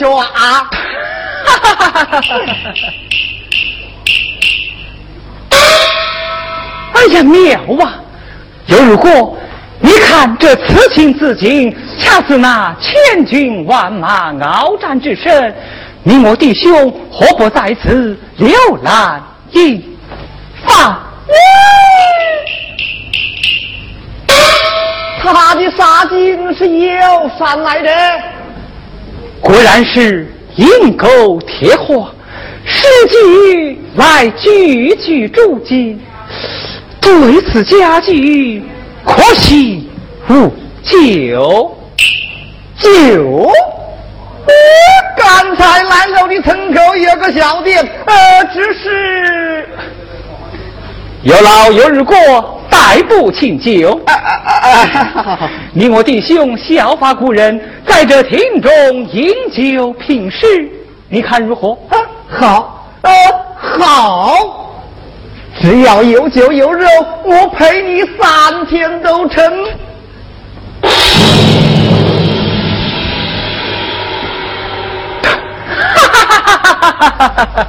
有个魔学啊啊！哈哈哈哈哈！哎呀，妙啊！又如果你看这此情此景，恰似那千军万马鏖战之声，你我弟兄何不在此浏览一番？他的杀机是有山来的，果然是阴沟铁火，使计来句句注记。对此家具，可惜无救。救？刚才来到的村口有个小店，呃，只是有老有日过，代步请酒。你我弟兄效法古人，在这厅中饮酒品诗，你看如何？啊好，呃，好。只要有酒有肉，我陪你三天都成。哈哈哈哈哈哈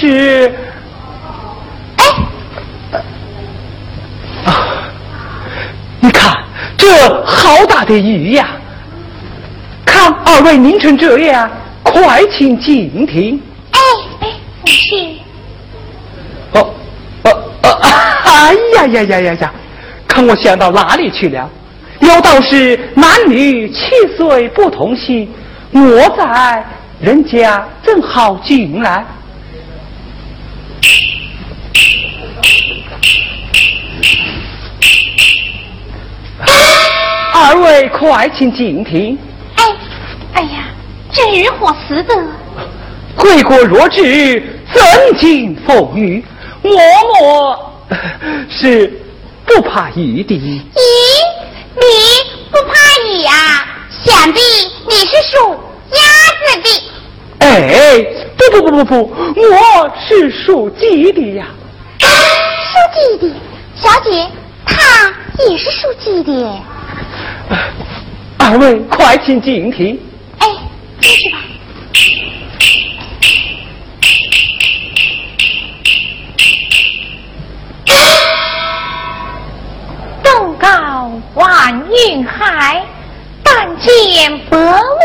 是？啊，你看这好大的雨呀！看二位凝成这样，快请静听。哎哎，是。哎呀呀呀呀呀！看我想到哪里去了？有道是男女七岁不同心，我在人家正好进来。二位快请进听。哎，哎呀，这日何死的？贵国若至，怎经风雨？我我。是不怕雨的。咦，你不怕雨呀？想必你是属鸭子的。哎，不不不不不，我是属鸡的呀。属鸡的，小姐，她也是属鸡的。二位快请进厅。哎，进去吧。东高万云海，但见白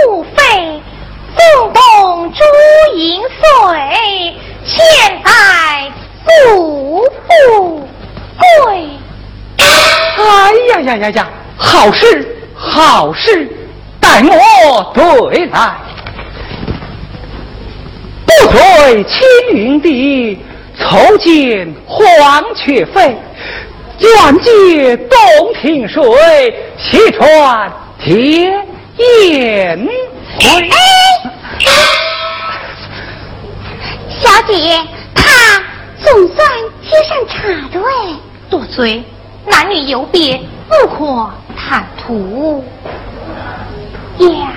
雾飞。风动朱银碎，千载不富贵。哎呀呀呀呀！好事好事，待我对来。不追青云地，愁见黄雀飞。愿借洞庭水，西川天烟灰。小姐，他总算接上茬了哎。多嘴，男女有别，不可坦途呀。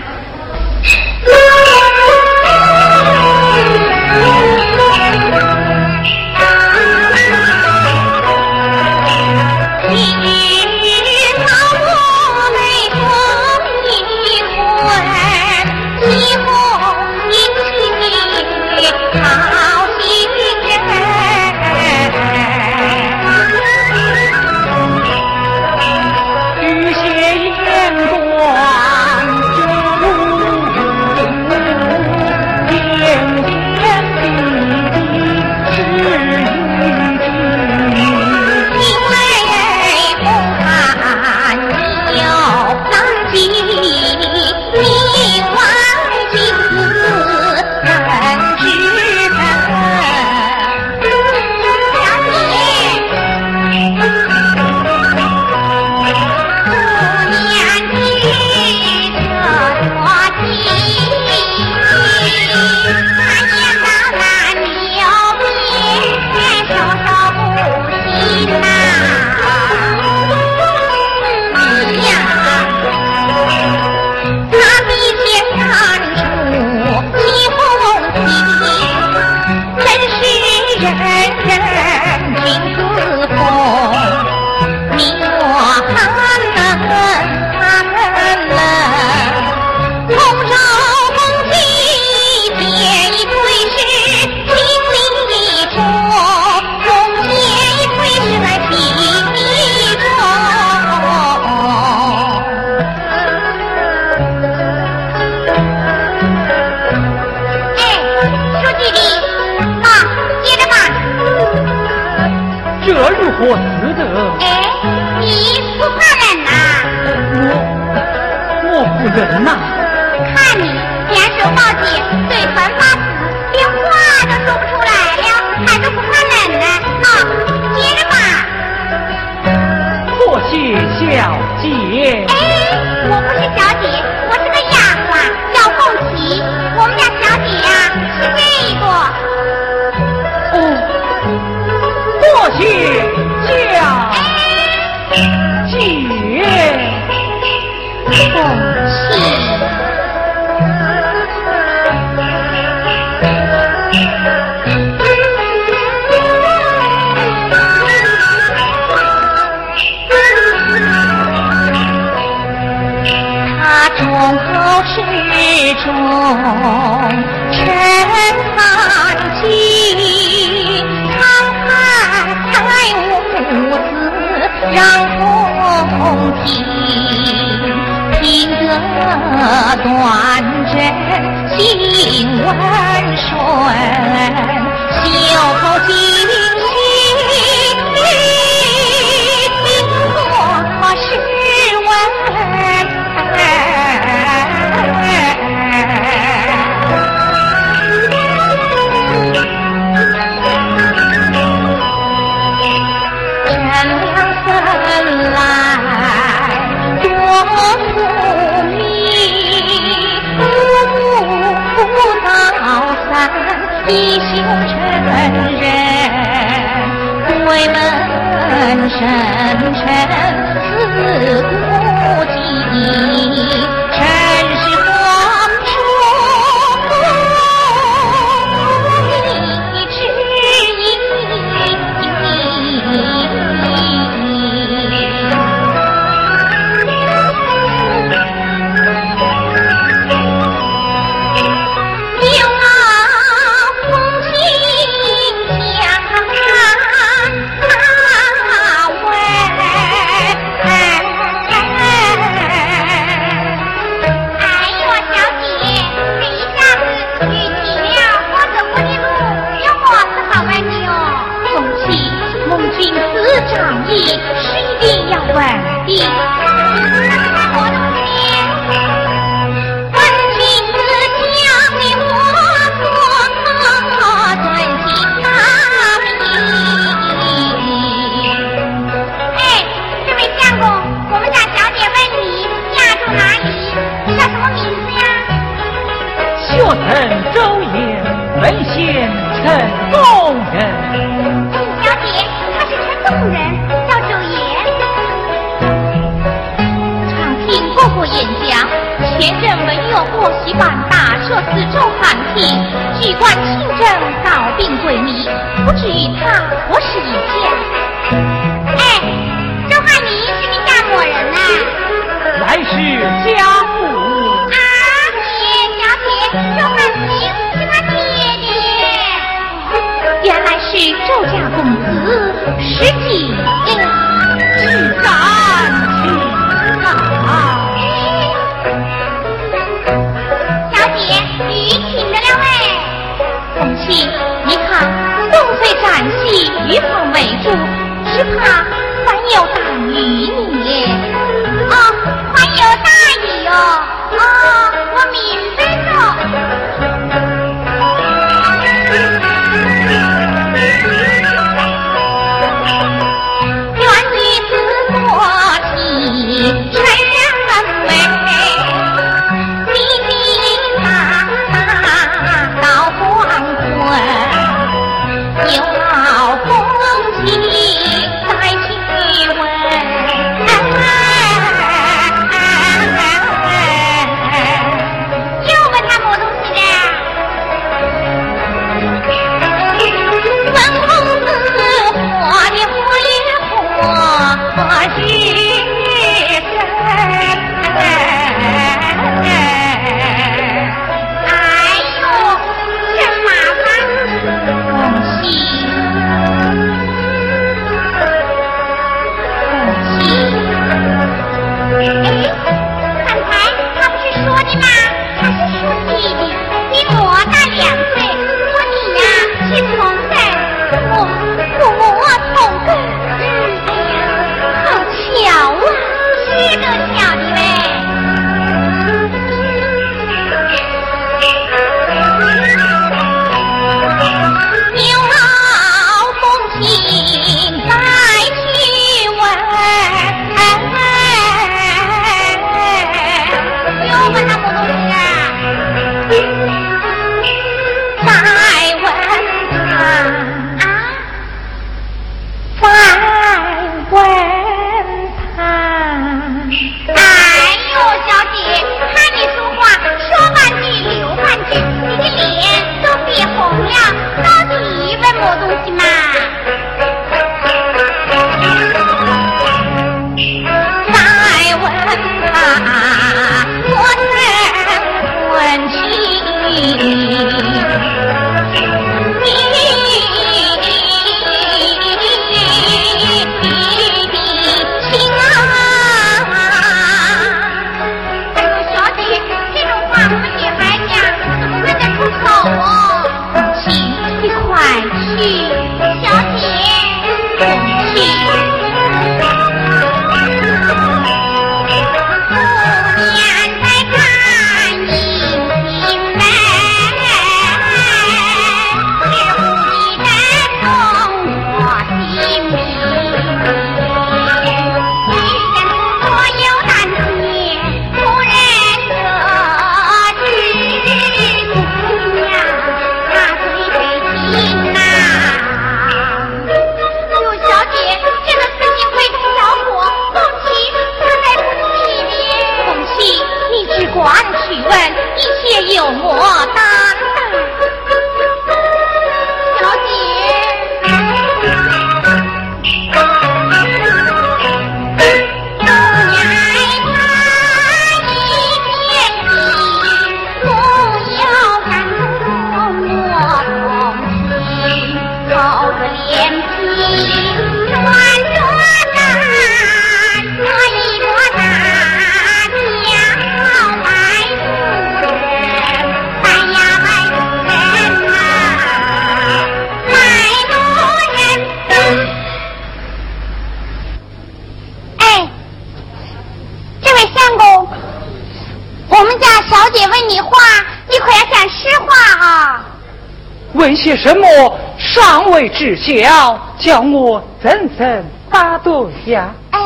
些什么尚未知晓，叫我怎怎答对呀？哎，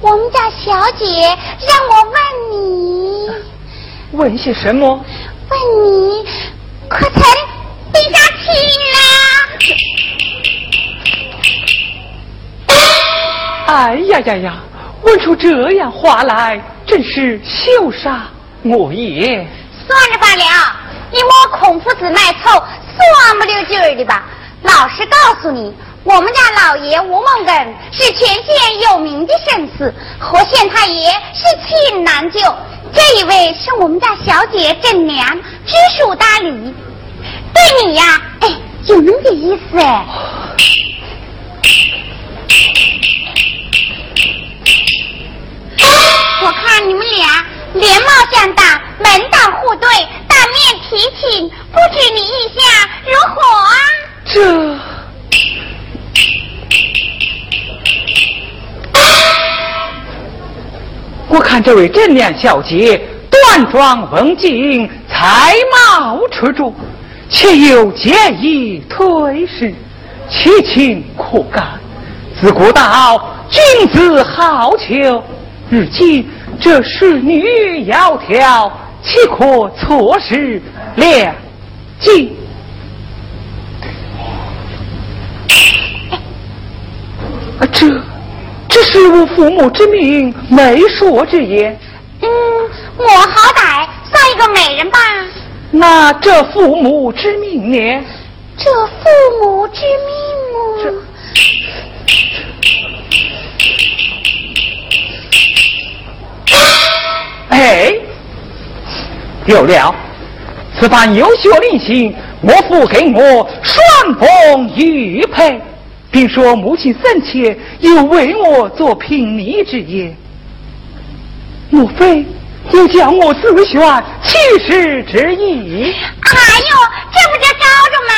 我们家小姐让我问你，问些什么？问你可曾定下亲啦？哎呀呀呀！问出这样话来，真是羞杀我也。算了罢了，你莫孔夫子卖丑，算不溜劲儿的吧。老实告诉你，我们家老爷吴孟根是全县有名的绅士，和县太爷是亲难救。这一位是我们家小姐真娘，知书达理，对你呀，哎，有那么点意思哎。我看你们俩连貌相当，门当户对，当面提亲，不知你意下如何啊？这，我看这位正娘小姐端庄文静，才貌出众，且有建议推事，其情可感。自古道君子好逑。如今这侍女窈窕，岂可错失良机？啊，这这是我父母之命，媒妁之言。嗯，我好歹算一个美人吧。那这父母之命呢？这父母之命哦。哎，有了！此番有学令行，我父给我双凤玉佩，并说母亲生前有为我做聘礼之言。莫非又叫我自选妻室之意？哎呦，这不就招着吗？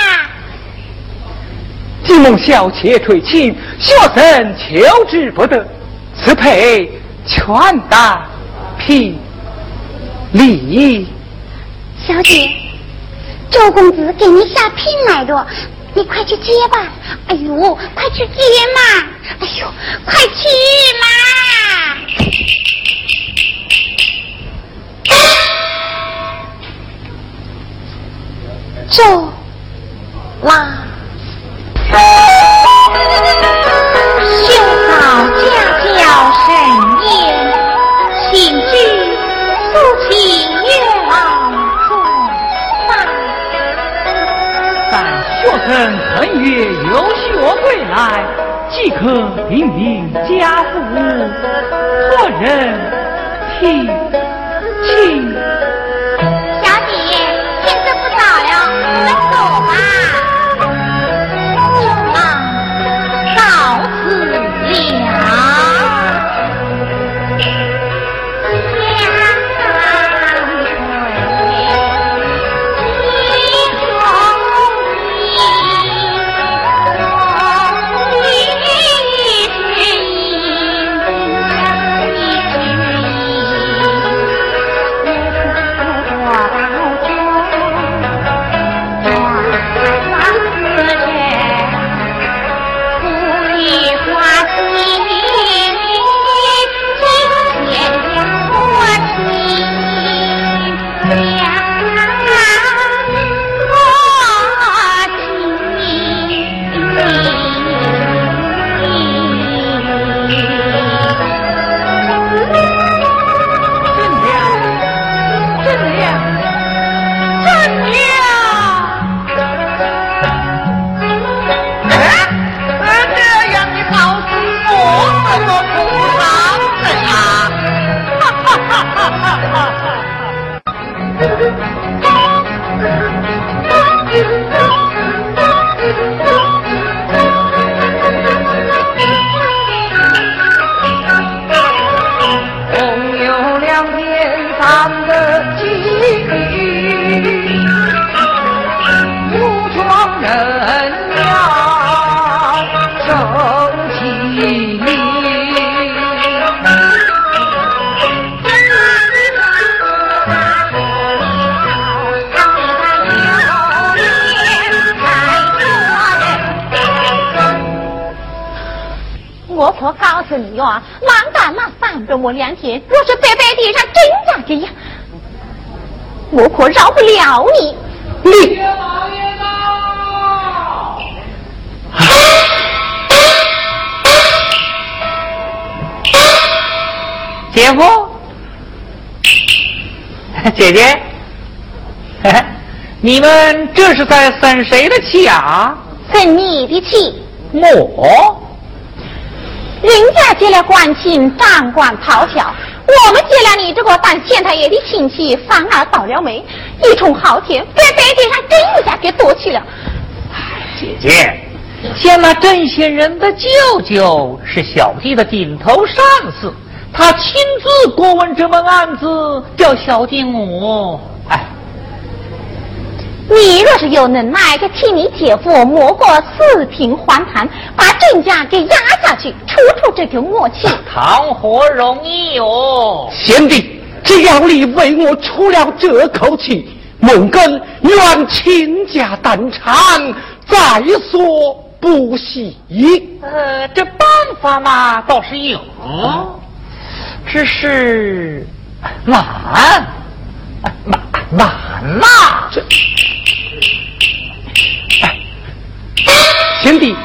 既蒙小妾垂青，学生求之不得，此配全当聘。礼，小姐，周公子给您下聘来着，你快去接吧。哎呦，快去接嘛！哎呦，快去嘛！走啦，月有学归来，即可平平家父，托人替诉你哟，忙干那三周末两天，若是白白地上真嫁给呀，我可饶不了你。你。姐夫，姐姐，你们这是在生谁的气啊？生你的气。我。人家结了官亲，掌管朝条；我们结了你这个当县太爷的亲戚，反而倒了霉。一冲好天，在白天上真一下给夺去了。姐姐，见了郑先人的舅舅是小弟的顶头上司。他亲自过问这门案子，叫小弟我。哎，你若是有能耐，就替你姐夫磨过四平还谈，把郑家给压下去，出出这口恶气。谈何容易哦！贤弟，只要你为我出了这口气，孟根愿倾家荡产，在所不惜。呃，这办法嘛，倒是有。只是难，难难呐！这，贤弟，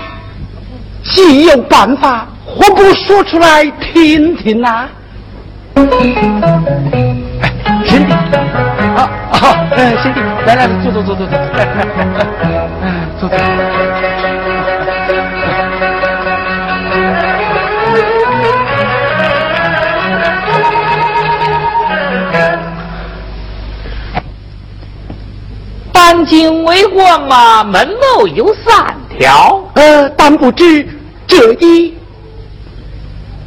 既有办法，何不说出来听听呐？哎，贤弟，啊啊，哎，贤弟，来来，坐坐坐坐坐，哎，坐坐。三经为官嘛，门路有三条。呃，但不知这一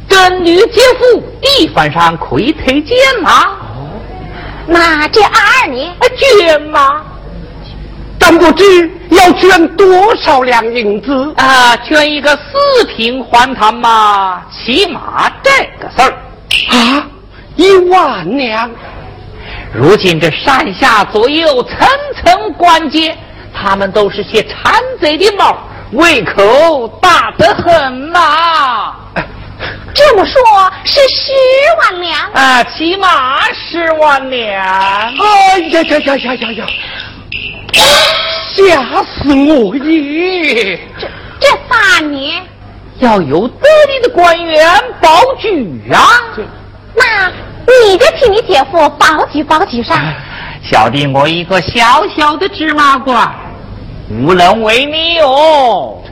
真女姐夫地方上可以推荐吗？那这二呢？捐吗？但不知要捐多少两银子？啊，捐一个四平还他嘛，起码这个事儿啊，一万两。如今这上下左右层层关节，他们都是些馋贼的猫，胃口大得很呐。这么说，是十万两啊，起码十万两。哎呀呀呀呀呀呀！吓死我也！这这大年要有得力的官员保举啊。那。你就替你姐夫保举保举上，小弟我一个小小的芝麻官，无能为力哦。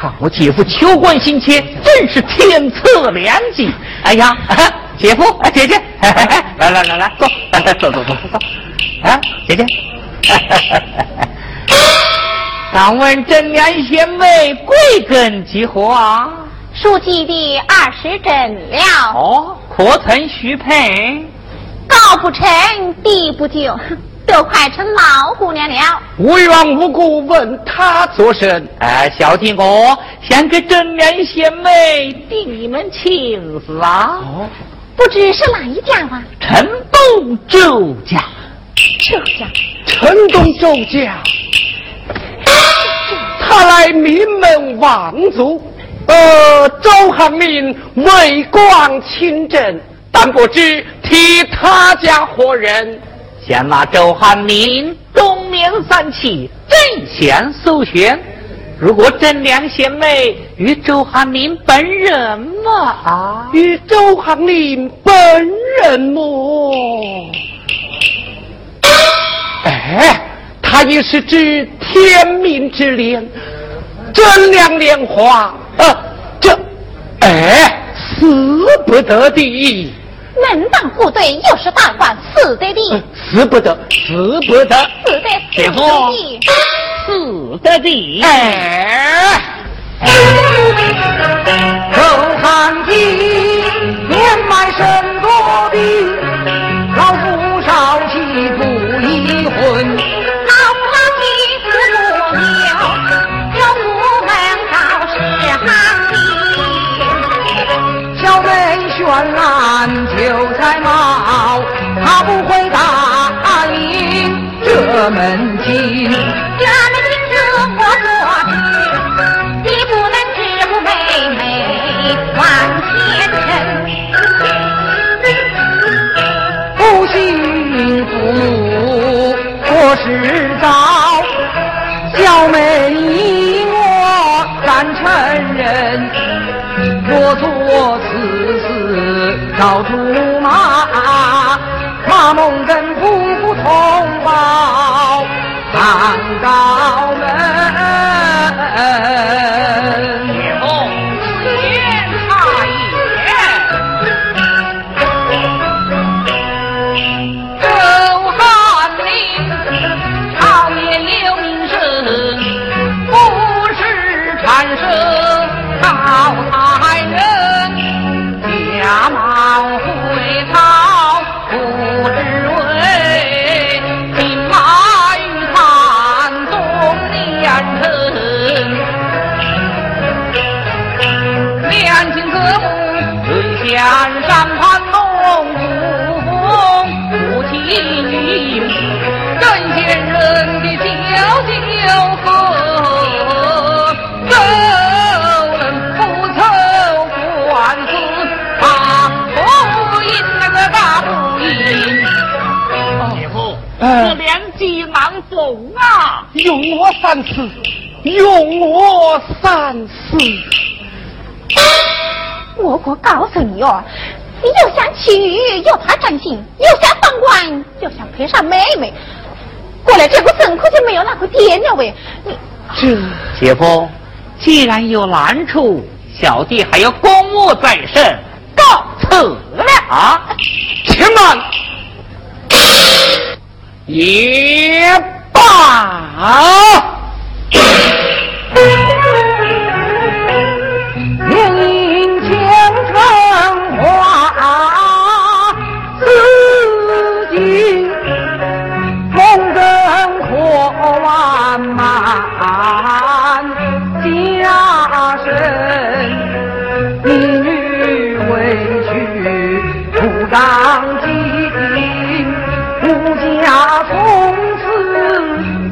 看我姐夫求官心切，真是天赐良机。哎呀，姐夫，姐姐，来来来来，坐，坐坐坐坐坐，啊，姐姐。敢问真娘贤妹贵庚几何啊？书记的二十整了。哦，可曾许配？高不成，地不就，都快成老姑娘了。无缘无故问他做甚？哎，小弟我想给真良贤妹定一门亲事啊。哦，不知是哪一家啊？城东周家。周家。城东周家。他来名门望族，呃，周汉民为官清正，但不知替他家何人？先那周汉民东面三旗，正贤搜寻。如果真良贤妹与周汉民本人嘛？啊，与周汉民本人么？哎。他也是知天命之恋，真良莲花，呃，这，哎，死不得的。门当户对，又是大官，死得的。死不得，死不得，死得死得的，死得的。哎，周汉吉年迈身多病，烂韭菜毛他不会打赢这门亲家门亲自我做主你不能欺负妹妹万千人不幸父母过是找小妹一我难成人我做此老竹马，马孟跟夫妇同胞上高我三思，用我三思。我可告诉你哦，你又想娶又怕占心，又想当官，又想配上妹妹，过了这个村可就没有那个爹了喂。你这姐夫，既然有难处，小弟还有公务在身，告辞了啊！且慢，也。罢。好。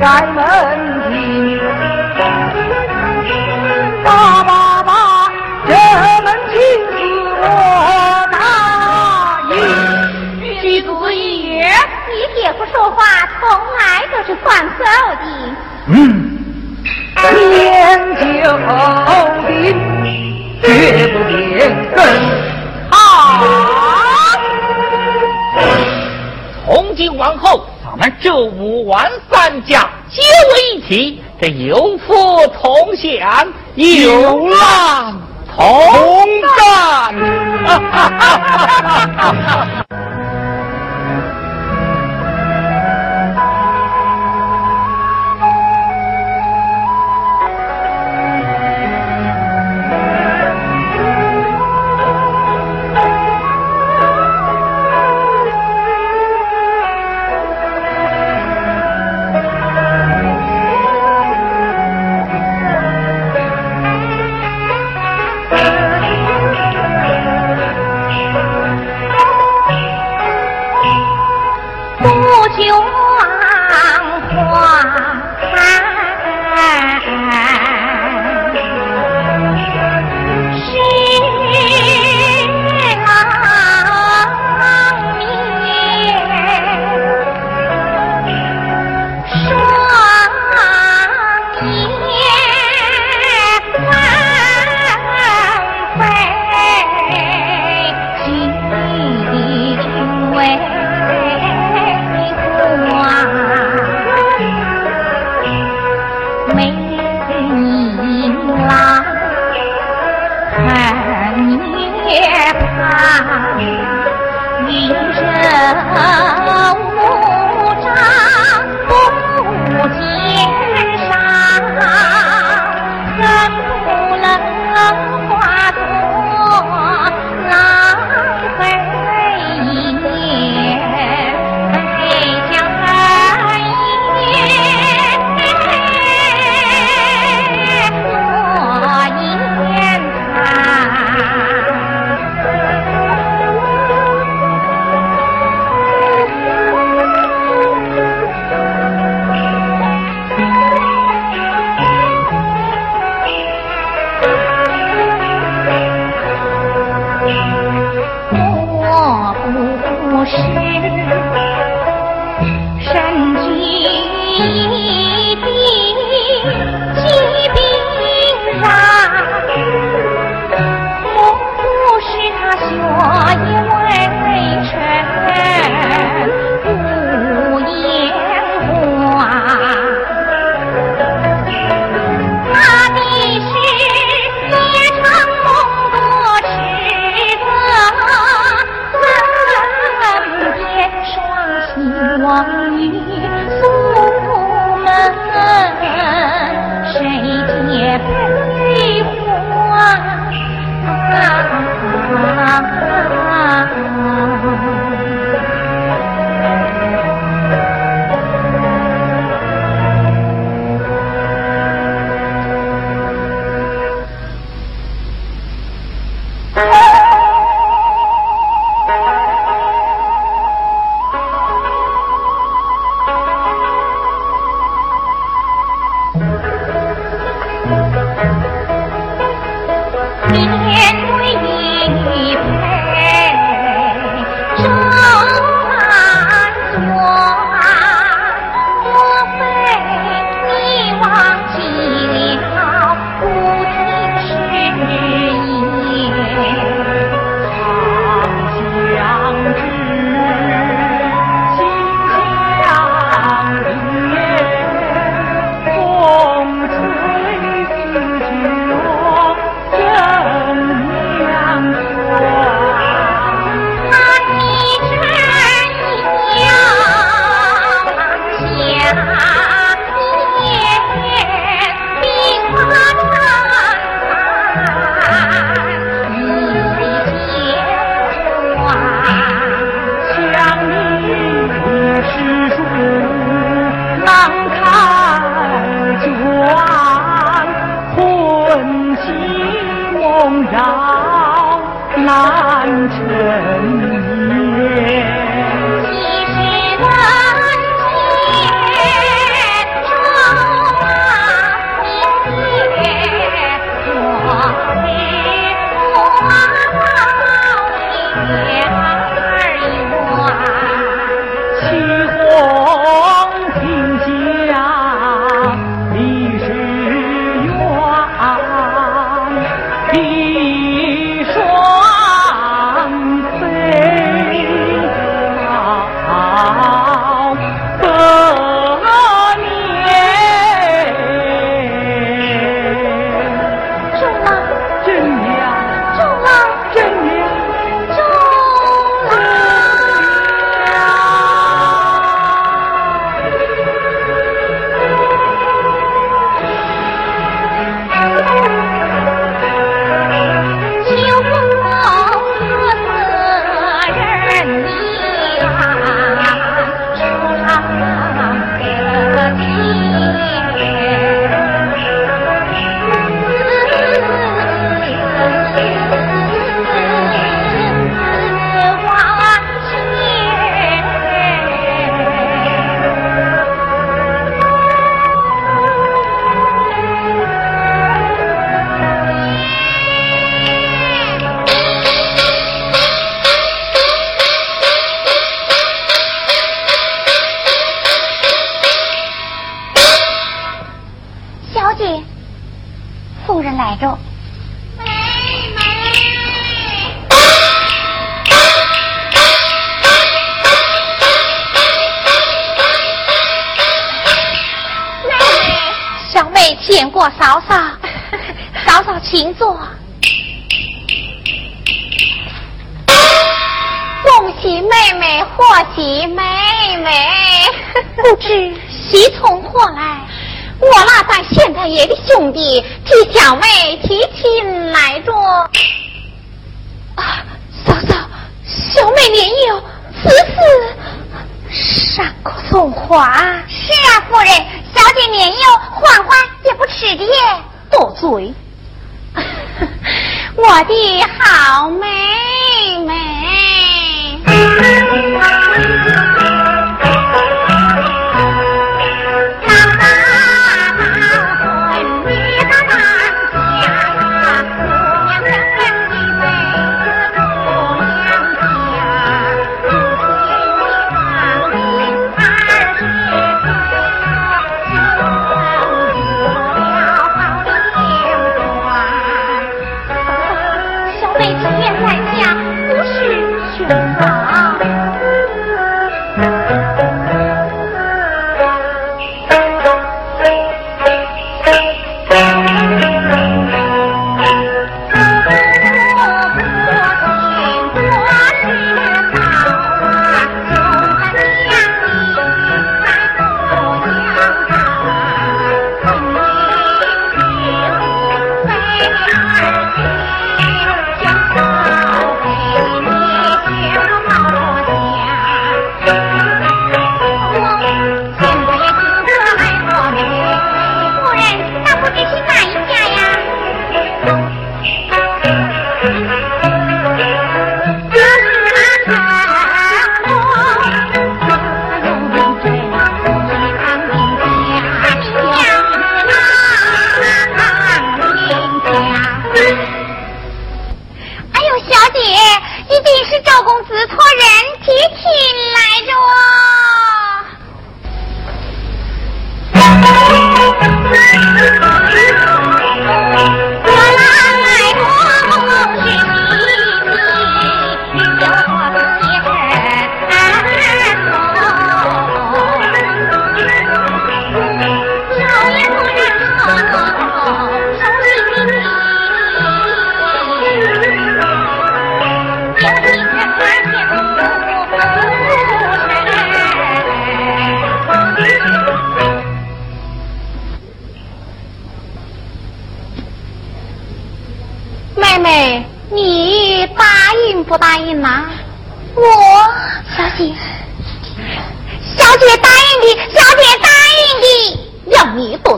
开门听，爸爸爸，这门亲事我答应。徐子爷，你姐夫说话从来都是算数的。嗯，天就定，绝不变更。好，从今往后。们周武万三家结为一体，这有福同享，有难同担。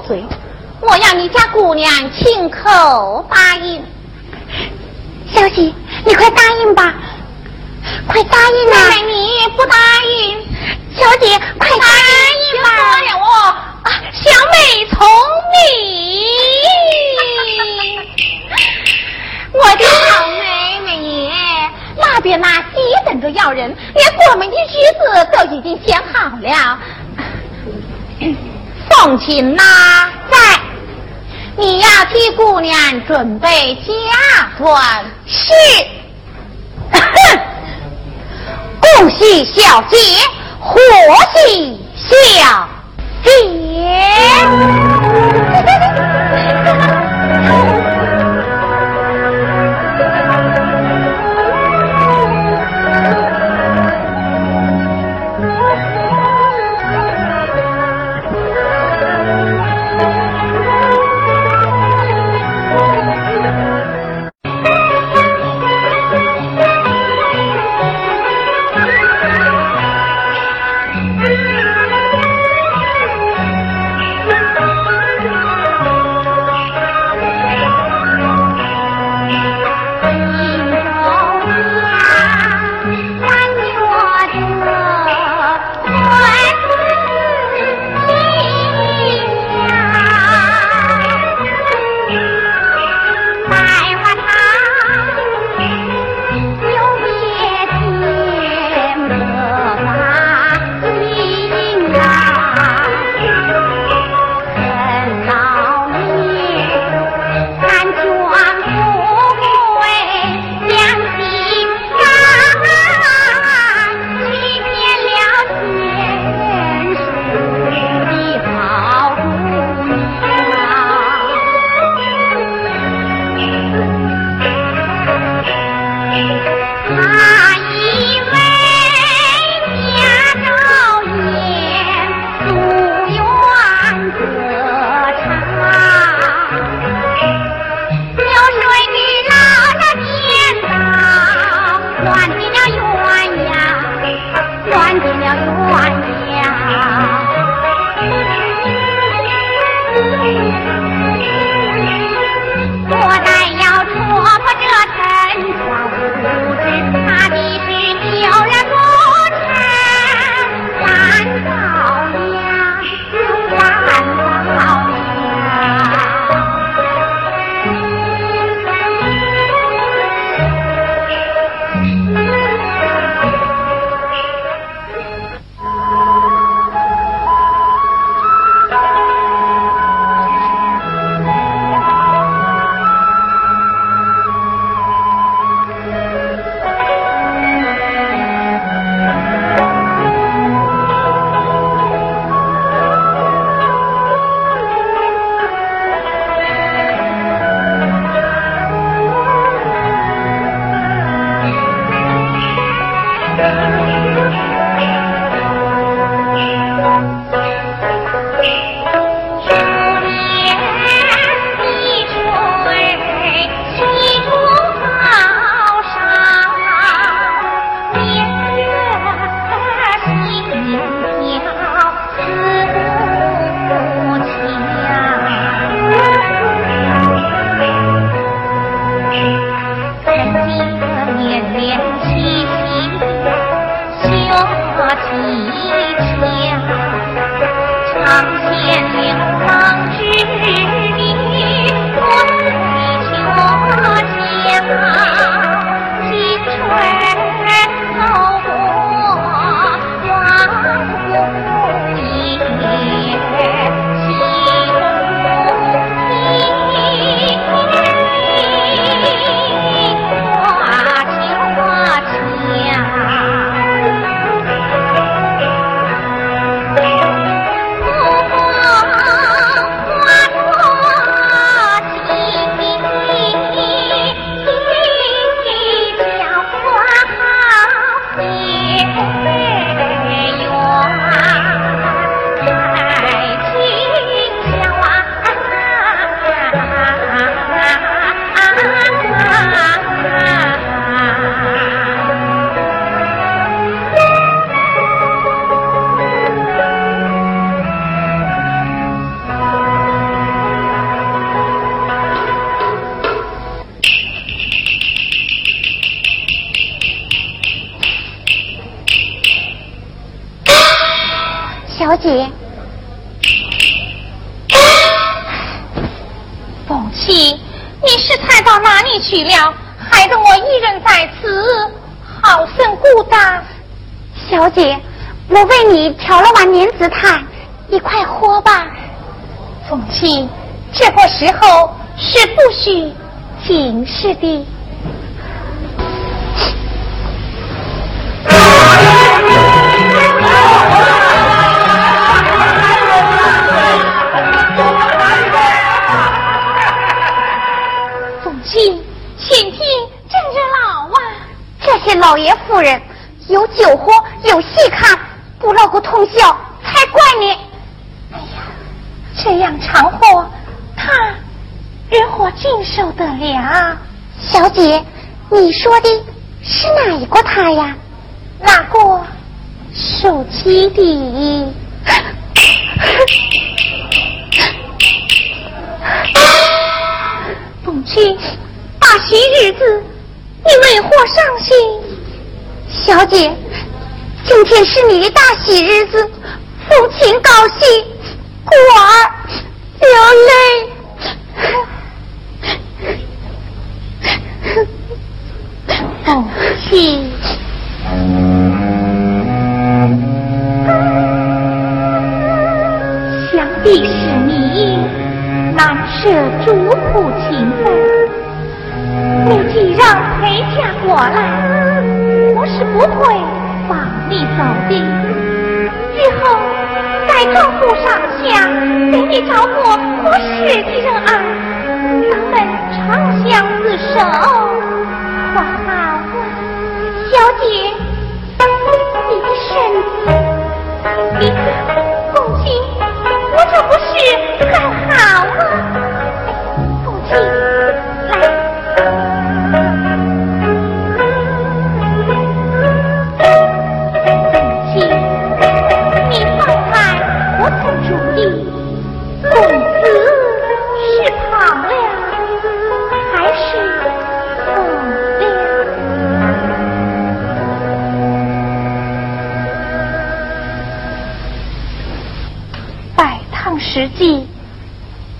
嘴，我要你家姑娘亲口答应。小姐，你快答应吧，快答应啊！你不答应，小姐快答应吧！我、啊、小美从你，我的好妹妹耶！那边那急等着要人，连过门的日子都已经想好了。凤琴呐，在，你要替姑娘准备嫁妆。是。恭喜小姐，贺喜小姐。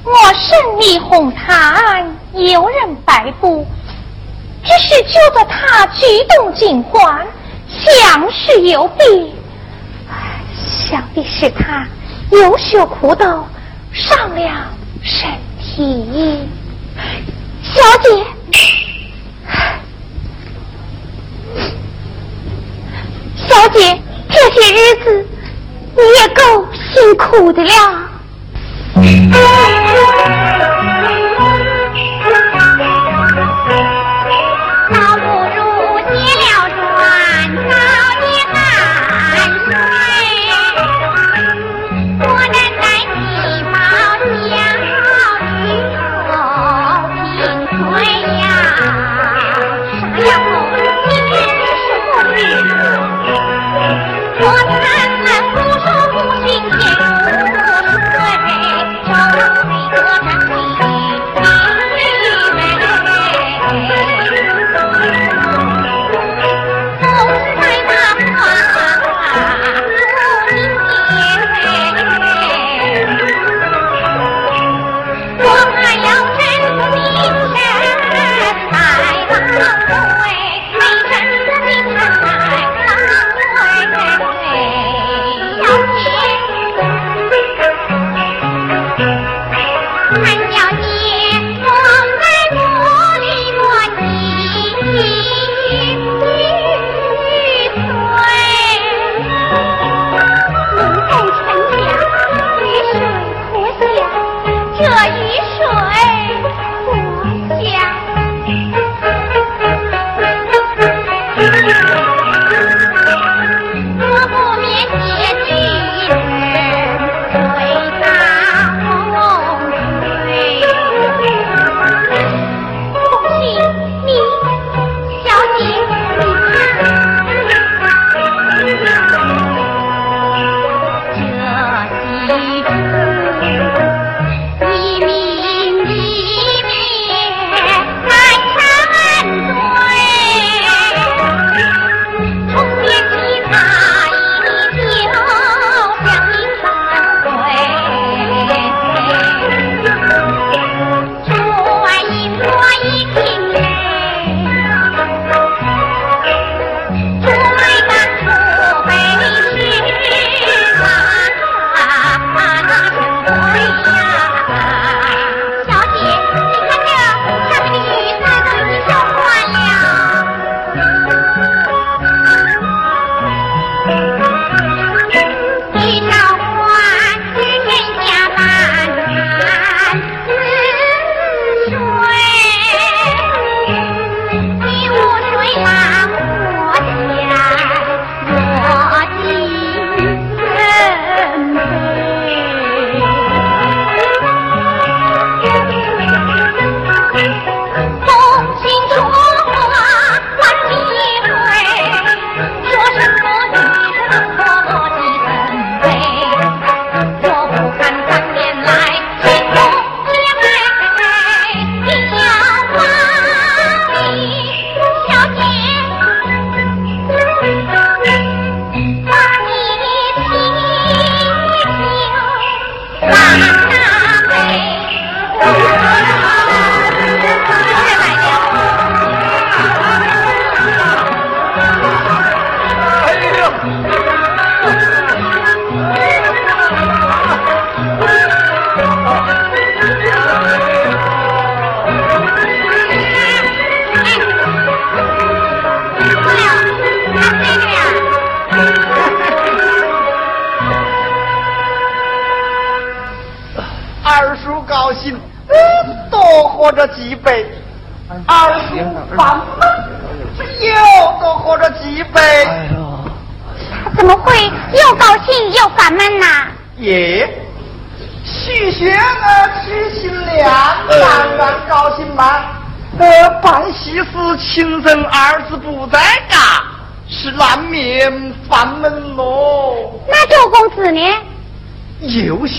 我胜利红他游人摆布。只是觉得他举动惊慌想是有病想必是他有血苦斗上了身体。小姐。小姐这些日子你也够辛苦的了。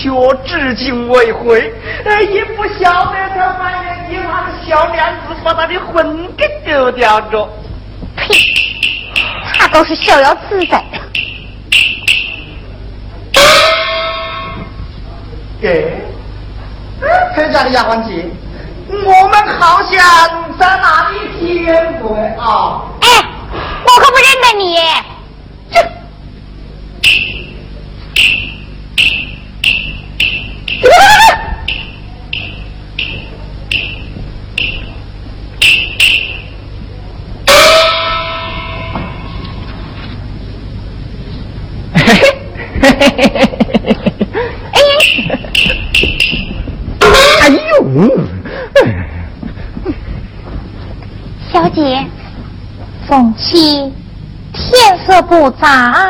学至今未回，呃，也不晓得他埋怨你那个小娘子把他的魂给丢掉着。呸！他倒是逍遥自在。给，裴家的丫鬟姐，我们好像在哪里见过啊？哎，我可不认得你。啊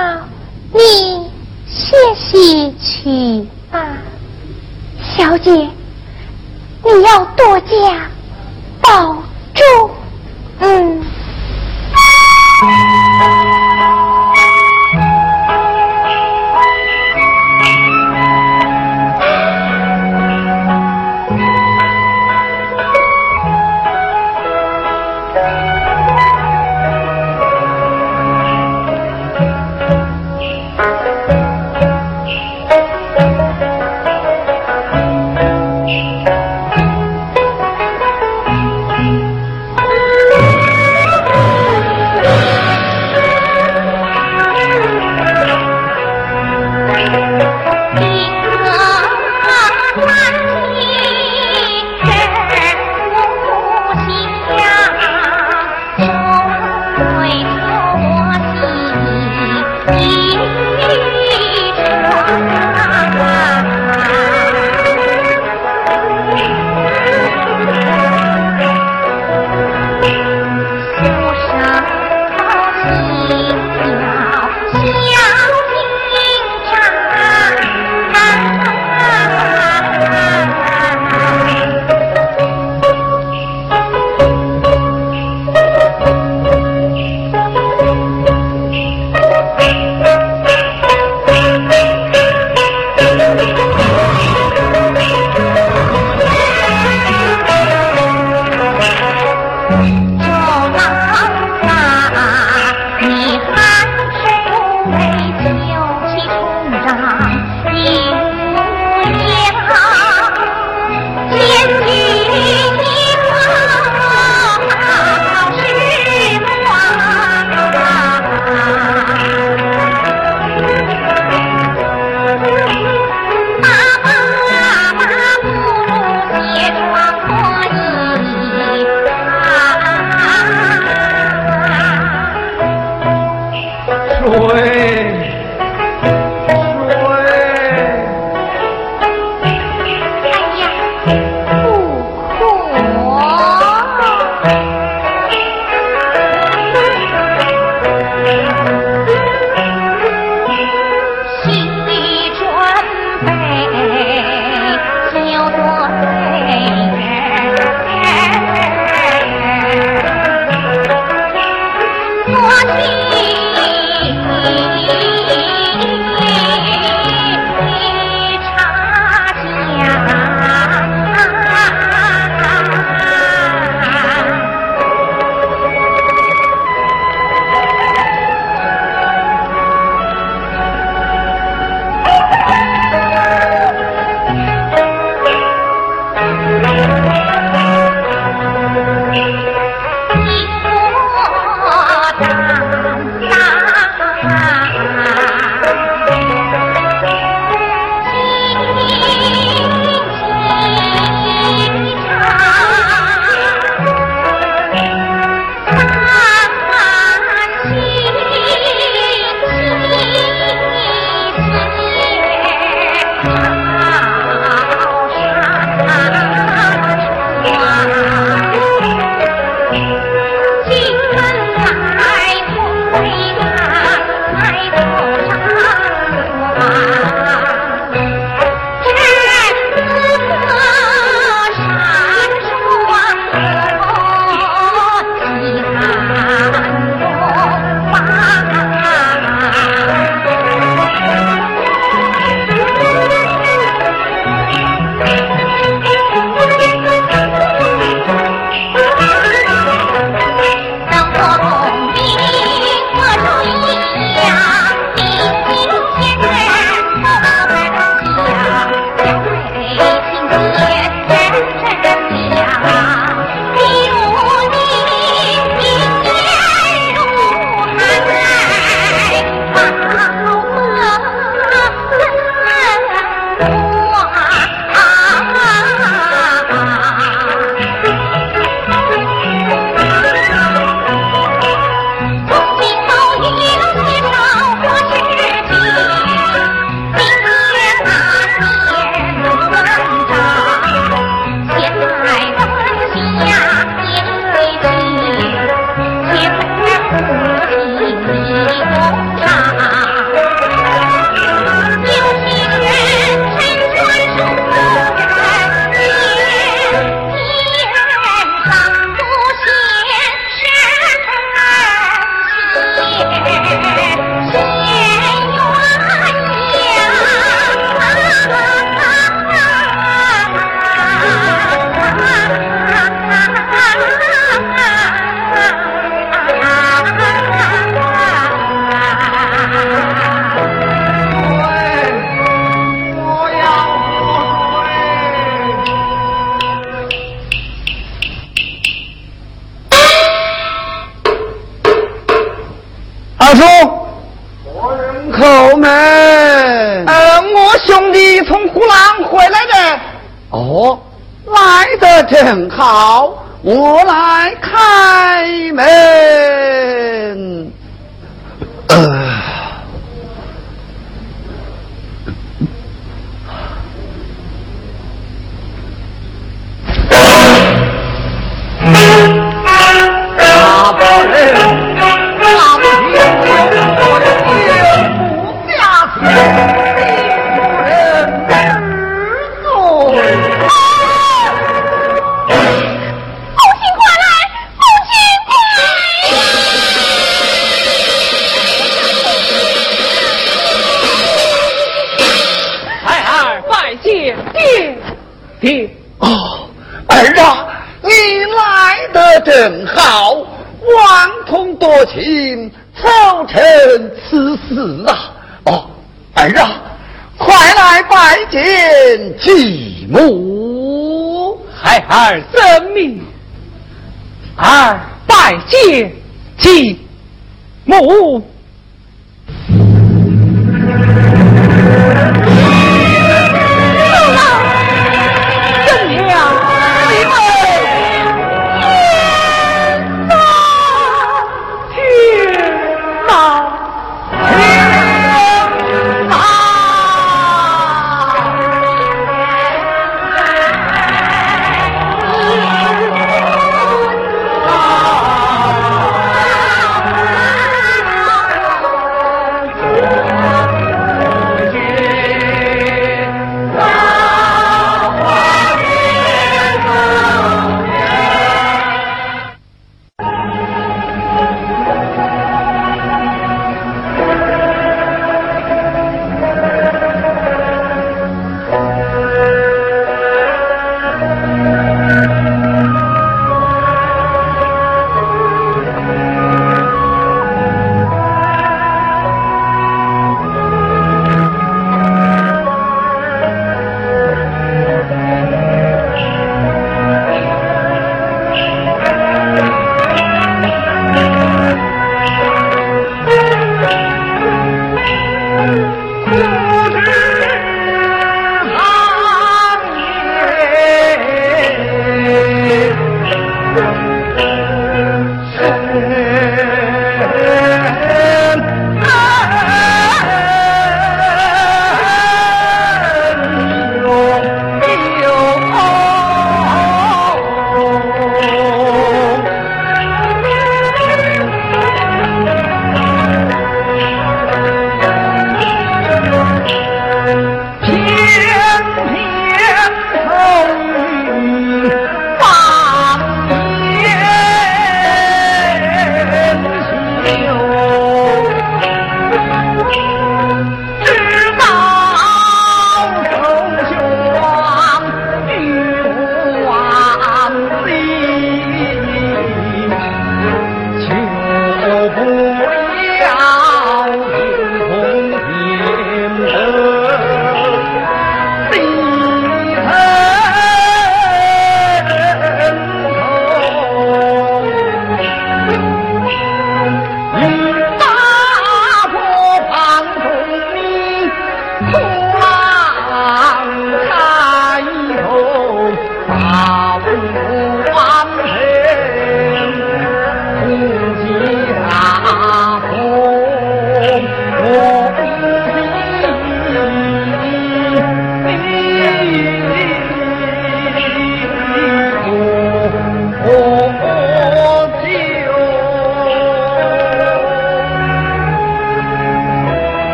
boy.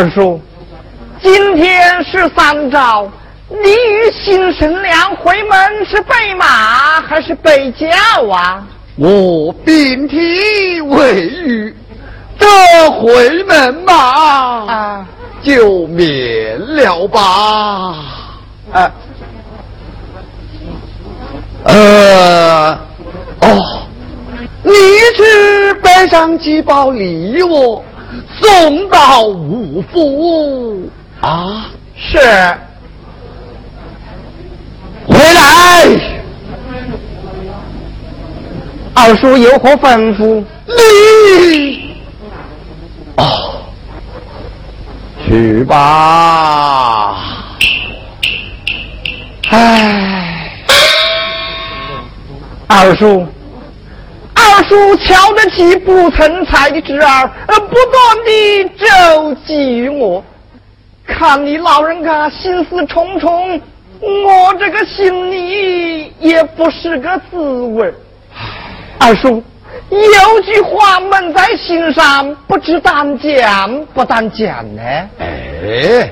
二叔，今天是三朝，你与新神娘回门是备马还是备轿啊？我并提未雨，这回门吧，啊，就免了吧。哎。哦，你去背上几包礼物。送到五福啊！是，回来。二叔有何吩咐？你哦，去吧。唉，二叔。二叔瞧得起不成才的侄儿，不断的周济于我。看你老人家心思重重，我这个心里也不是个滋味。二叔，有句话闷在心上，不知当讲不当讲呢？哎，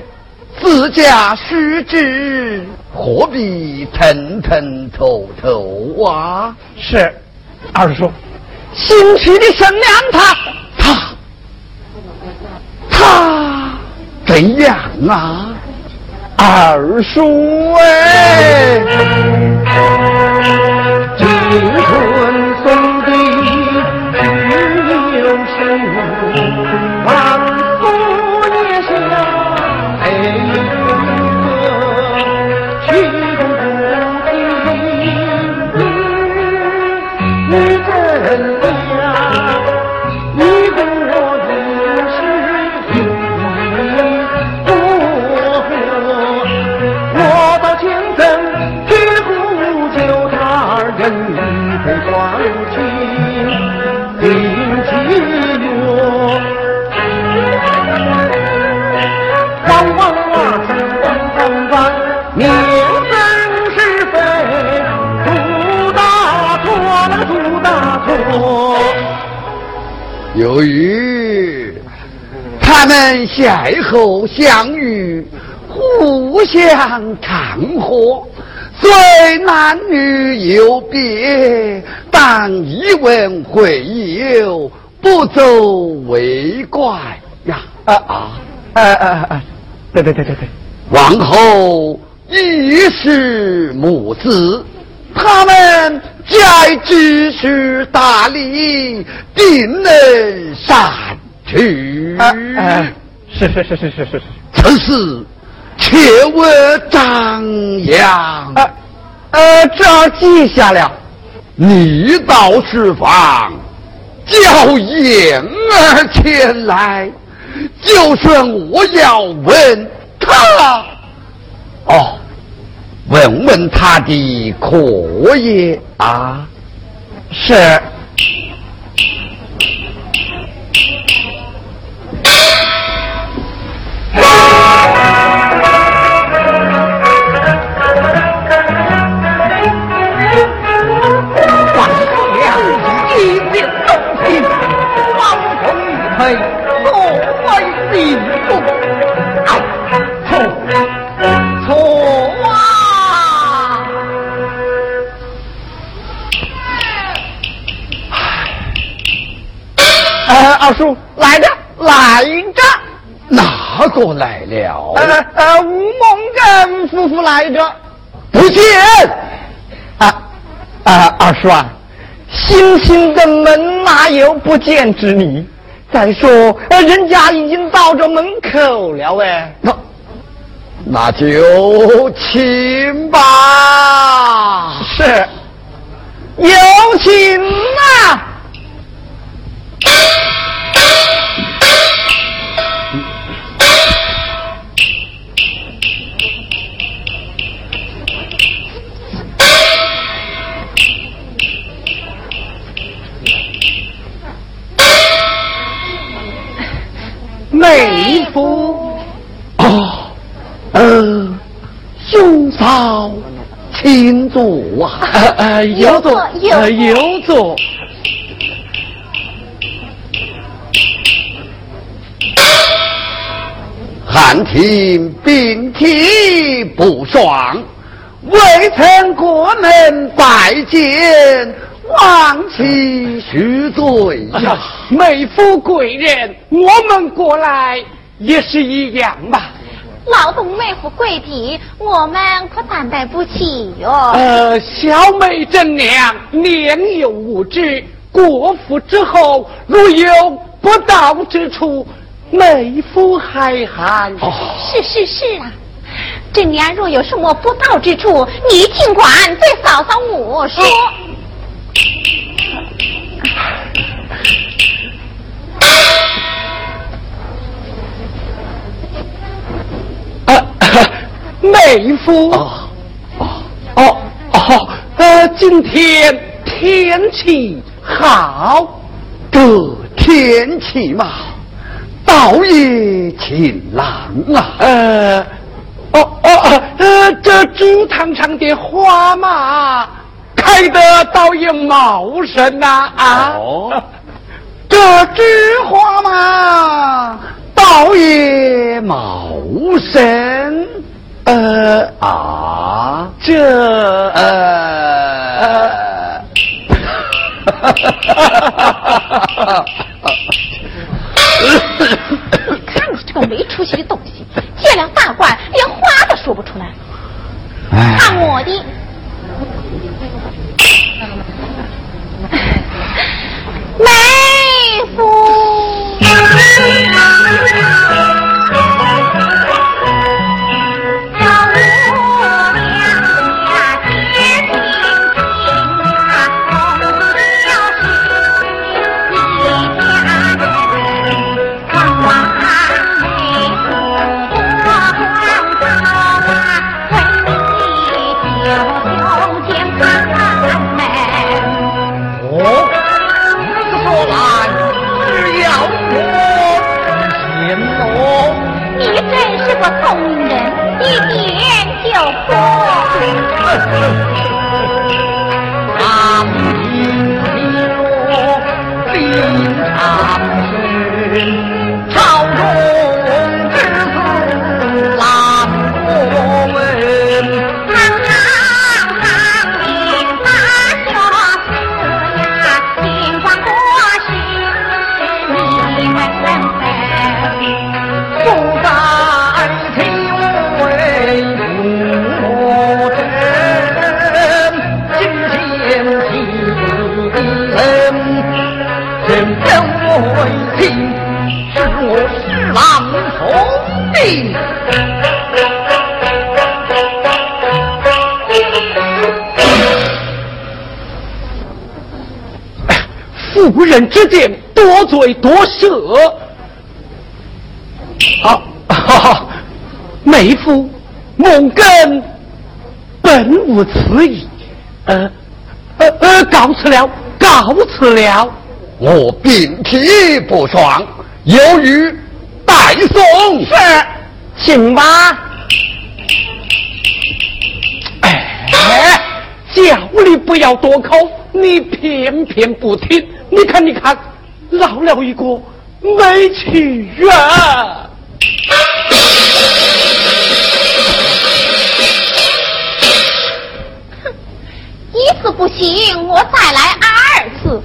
自家须知，何必腾腾透透啊？是，二叔，新娶的新娘她，他他怎样啊？二叔哎，由于他们邂逅相遇，互相看和，虽男女有别，但一文会友，不足为怪呀！啊啊，啊啊啊，对对对对对，王后一是母子，他们再知书达理，定能善去。是是是是是是是，此事切勿张扬。啊呃，这儿记下了。你到书房，叫燕儿前来，就算我要问他，哦，问问他的可也啊？是。万两一念动心，方从一推，所谓幸福。哎，错呃，二叔来着来着，哪个来了？呃呃，吴梦根夫妇来着。不见。啊啊，二叔啊，星星的门哪有不见之理？再说，呃，人家已经到这门口了哎。那那就请吧。是，有请啊！妹夫，哦，呃，兄嫂，请坐啊。呃呃，有座，有座呃有座。汉庭病体不爽，未曾过门拜见，望其恕罪呀。妹夫贵人，我们过来也是一样吧。劳动妹夫贵体，我们可担待不起哟、呃，小妹真娘年幼无知，过府之后如有不到之处，妹夫海涵。哦是是是啊，真娘若有什么不到之处，你尽管对嫂嫂我说。啊，妹夫，哦，哦，哦，哈，呃，今天天气好，这天气嘛，倒也晴朗啊。呃，哦，哦，呃，这竹堂上的花嘛。开得倒也茂盛呐啊。哦，这枝花嘛，倒也茂盛。呃啊，这呃，看你这个没出息的东西，见了大官连话都说不出来。哎看我的，妹夫。人之间，多嘴多舌。好，哈哈，妹夫，孟根本无此意，呃，呃呃，告辞了，告辞了。我病体不爽，有余代送。是，请吧。哎，叫你不要多口，你偏偏不听。你看，你看，落了一个没趣啊！一次不行，我再来二次。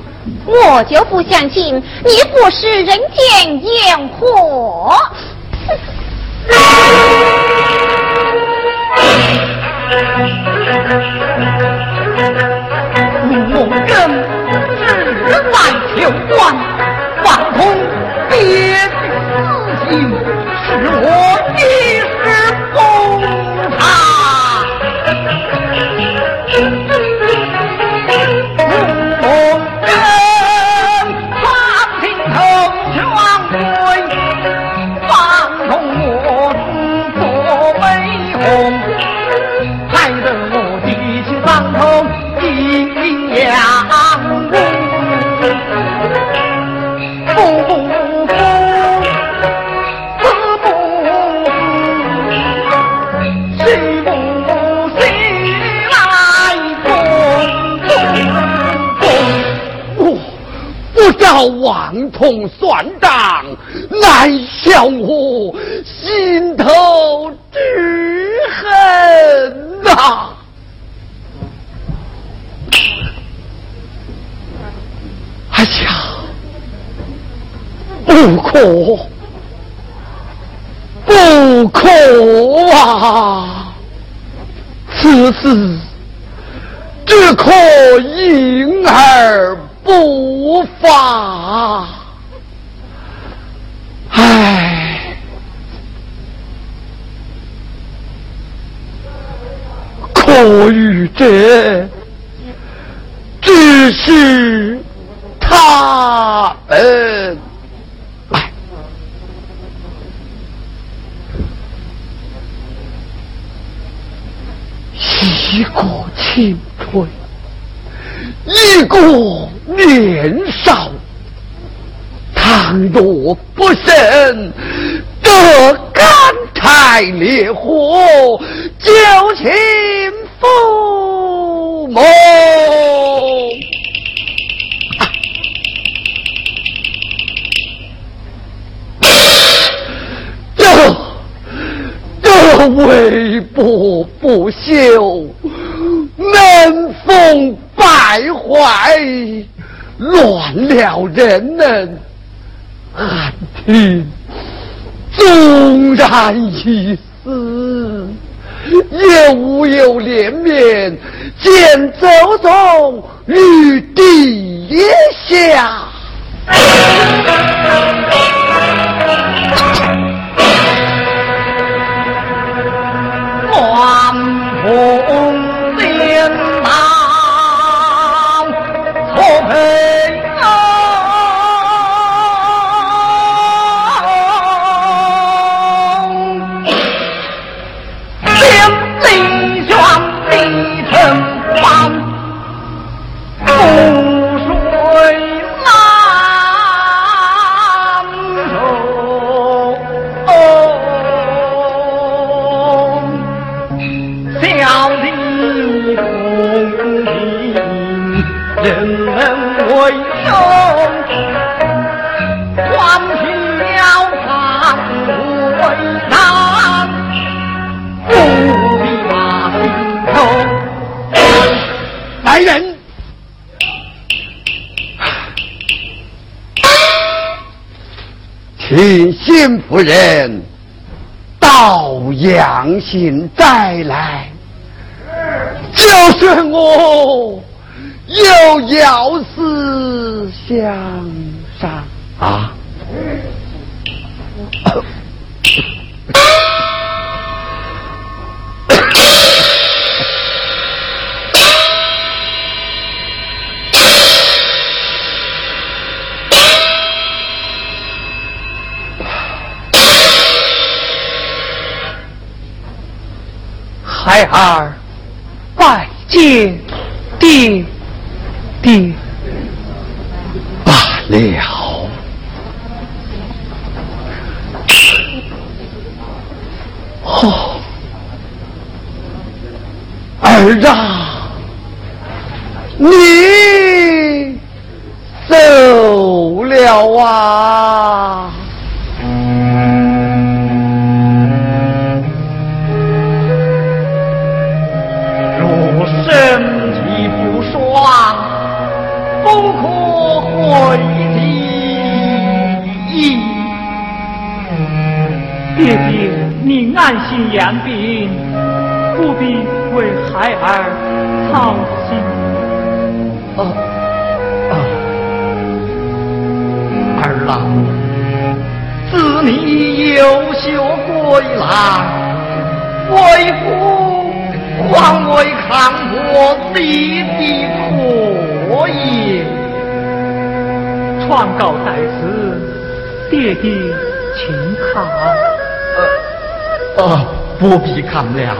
我就不相信你不食人间烟火。哼在求官，万通别私心，是我不照王同算账，难消我心头之恨呐、哎呀，不可，不可啊！此事只可因而不发。唉，可与者只是他们。唉，青春，一个年少。倘若不慎得干柴烈火，旧情父母。这这微薄不朽，门风败坏，乱了人们。安听，纵然一死，也无有脸面见周宗于地下。令夫人到阳信再来，就是我又要事相商啊。孩儿拜见爹爹罢了。哦，儿啊，你他们俩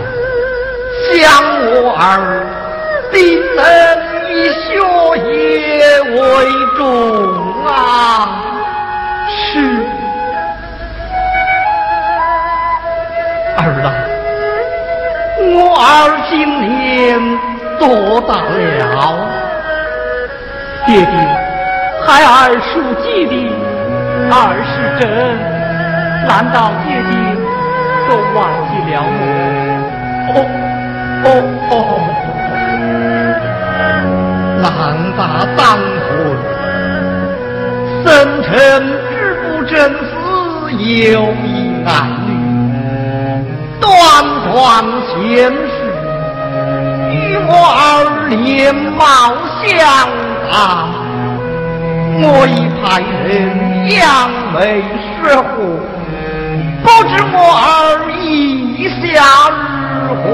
派人扬眉说和。不知我儿意下如何？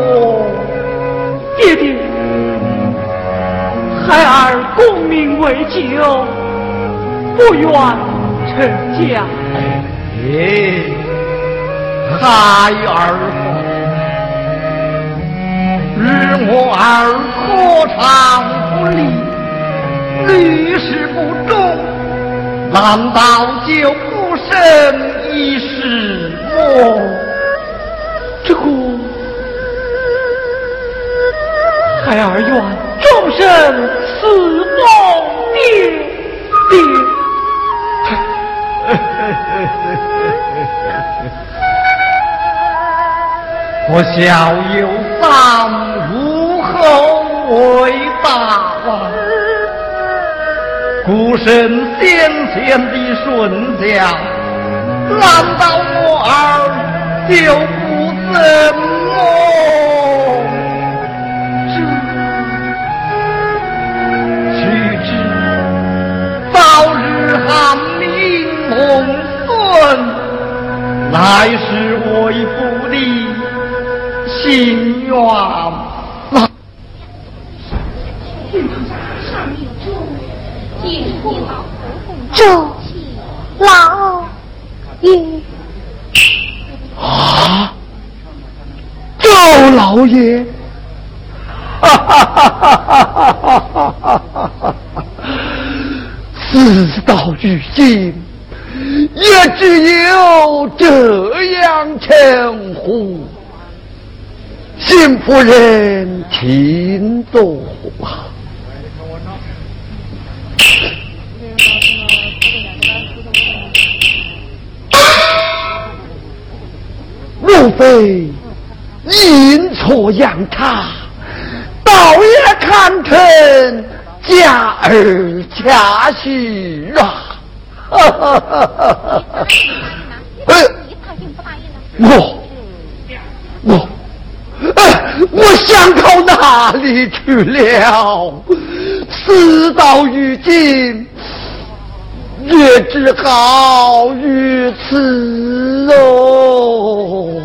爹爹，孩儿功名未就，不愿成家。哎，孩儿日我儿何尝不离，屡试不中，难道就不胜一世么？这个孩儿愿终身侍奉爹爹。我小有三，无后为大王。孤身先前的顺家，难道我儿就不怎么？须知早日含名蒙孙，乃是为父的。心愿。周老爷啊，周老爷，哈哈哈哈哈哈哈哈哈哈！事到如今，也只有这样称呼。邢夫人，请坐吧。莫非阴错阳差，倒也堪称假儿假婿啊！哈哈哈哈哈！我我。我想到哪里去了？事到如今，也只好如此哦。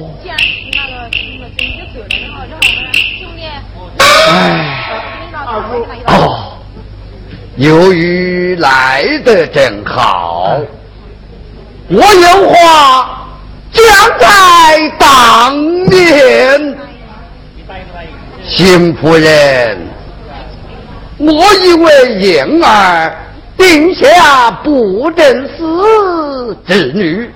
哎，哦，由于来得正好，我有话讲在当年。邢夫人，我以为燕儿定下不正死之女，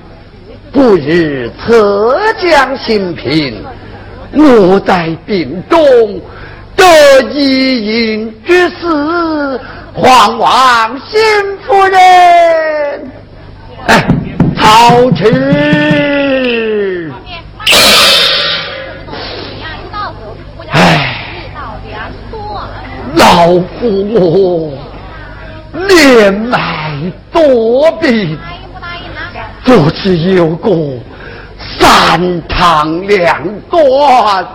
不日侧将新嫔。我在病中得一饮之死，皇王新夫人哎，操持。老夫我年迈多病，不知有过三长两短，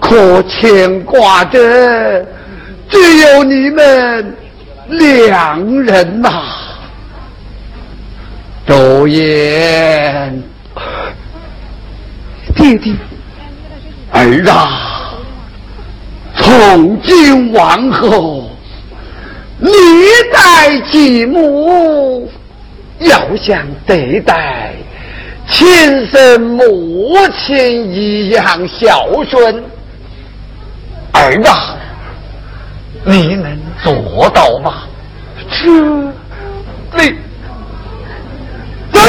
可牵挂着只有你们两人呐。周言，弟弟，儿啊。从今往后，历代继母要像对待亲生母亲一样孝顺，儿啊，你能做到吗？这，你，导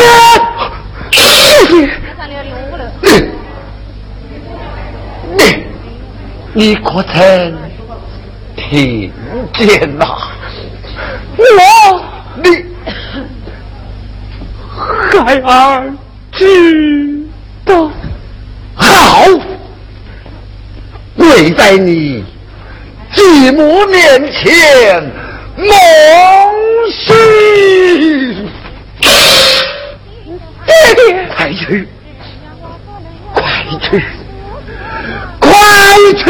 演，谢谢。你可曾听见呐？我，你，孩儿知道。好，跪在你继母面前，蒙许。爹爹，快去，快去。快去！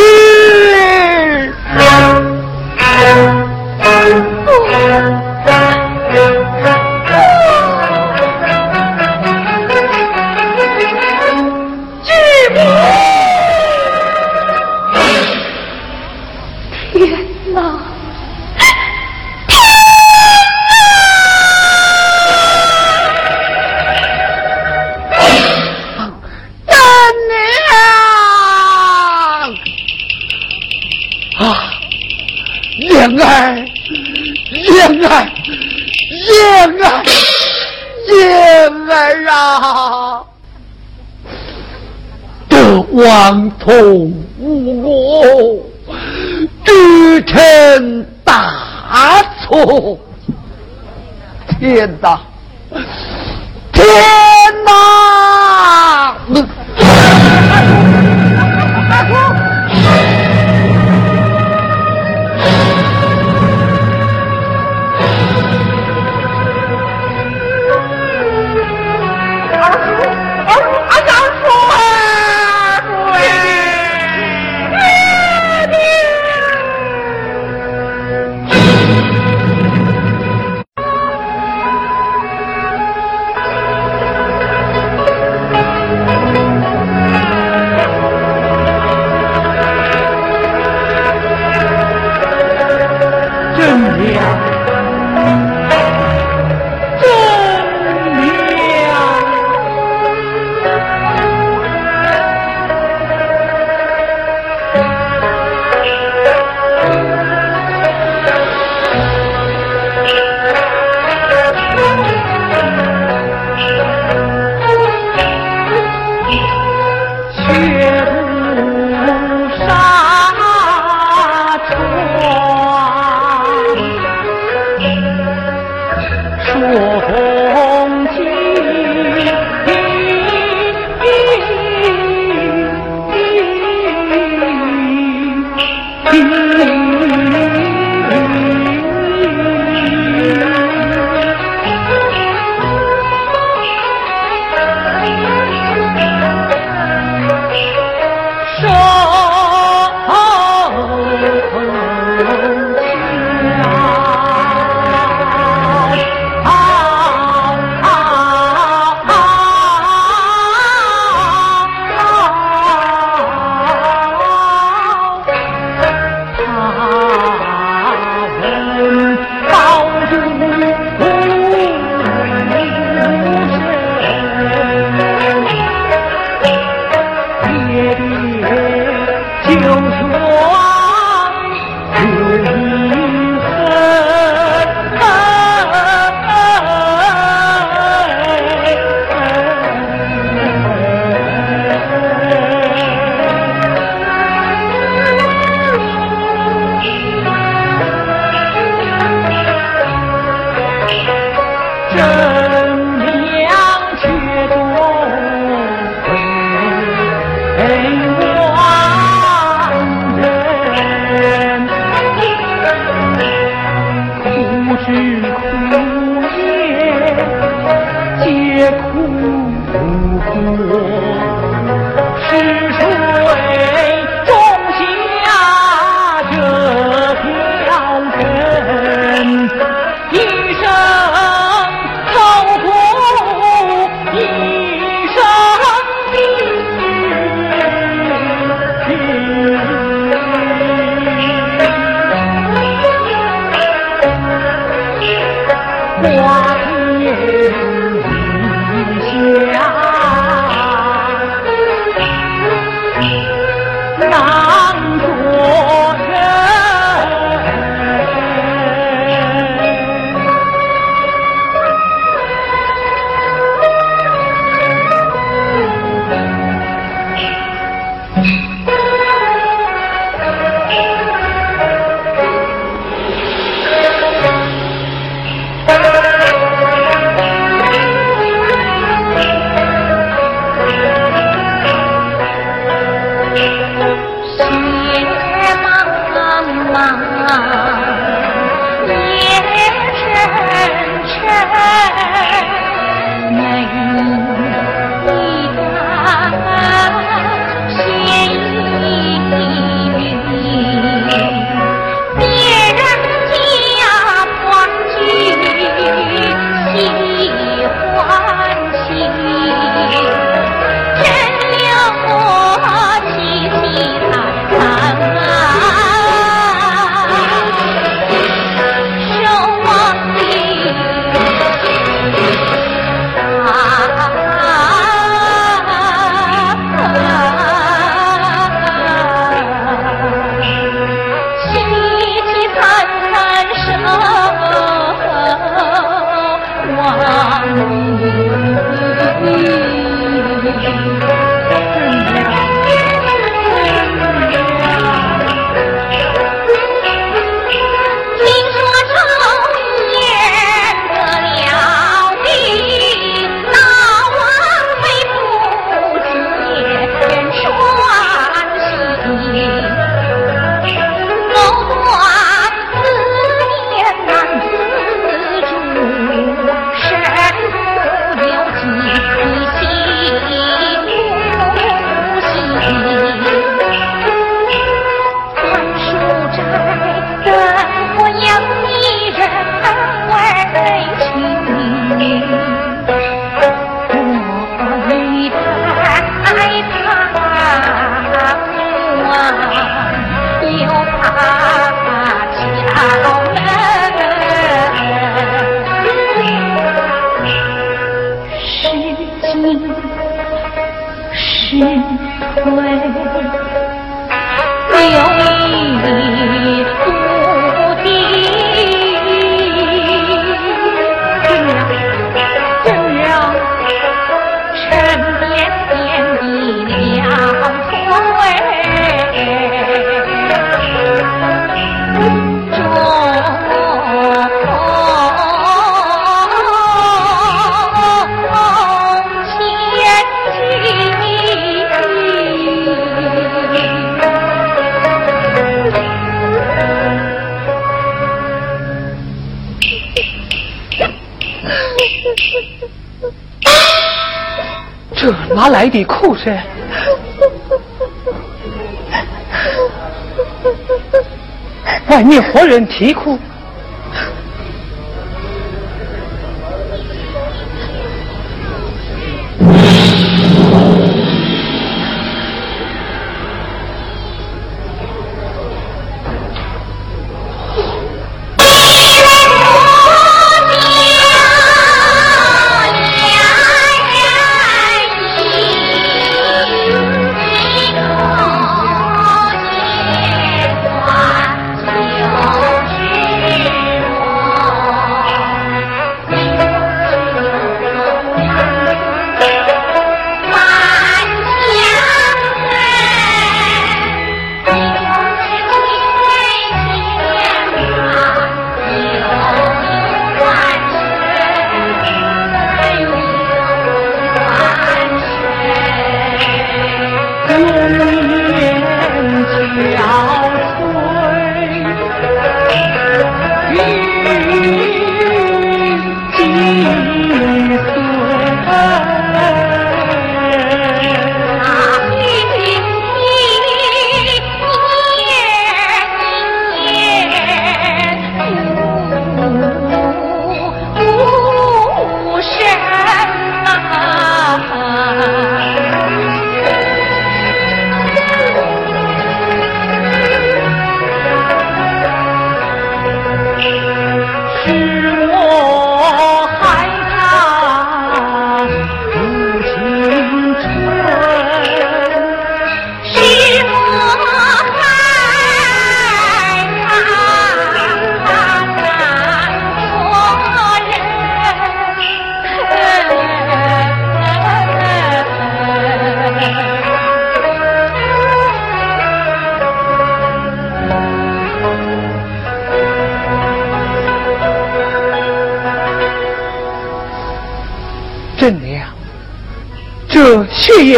王同无我，知臣大错。天哪！天哪！哪来的哭声？外面活人啼哭？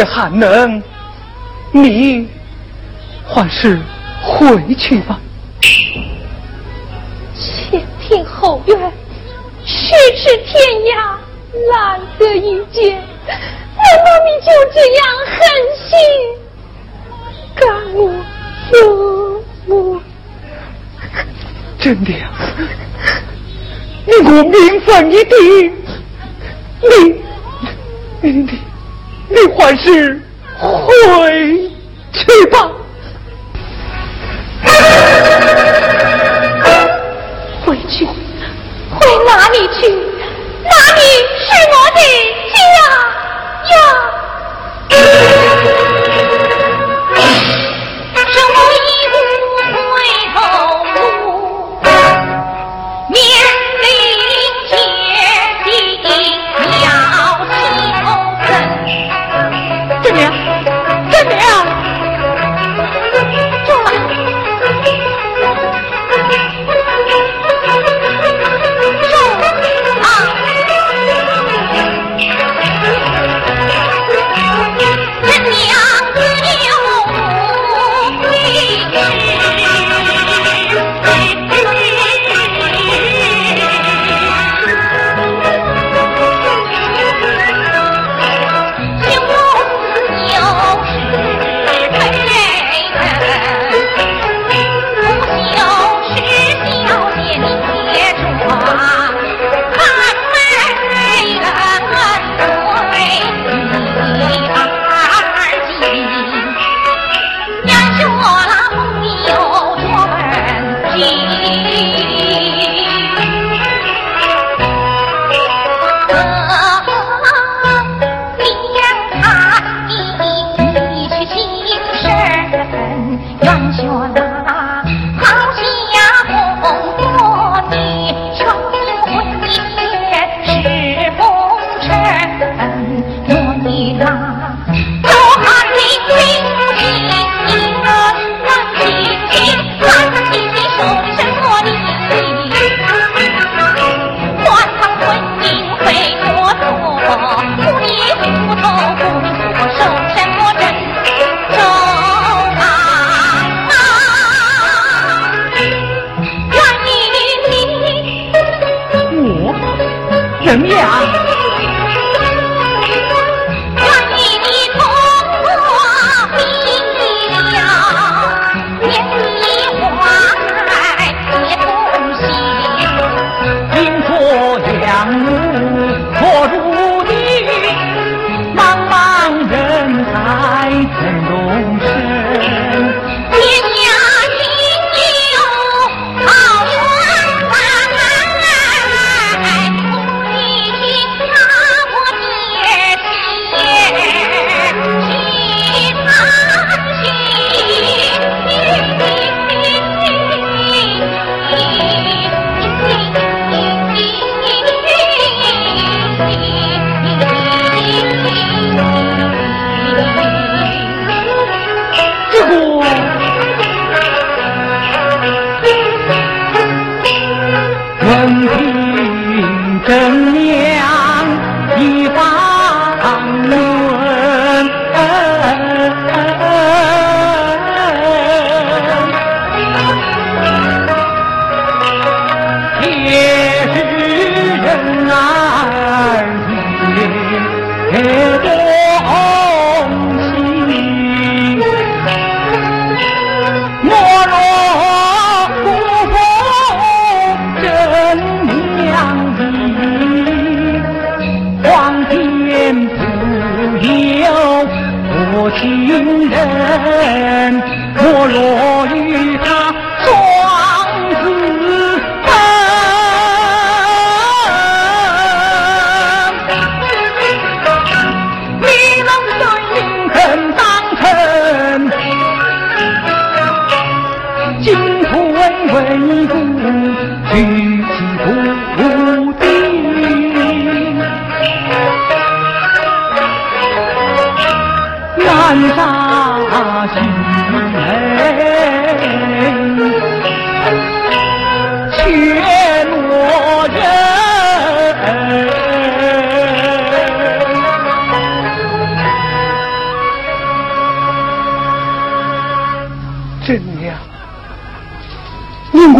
血液寒冷，你还是回去吧。前庭后院，咫尺天涯，难得一见。难道你就这样狠心赶我走吗？真的呀，你我名分一定，你你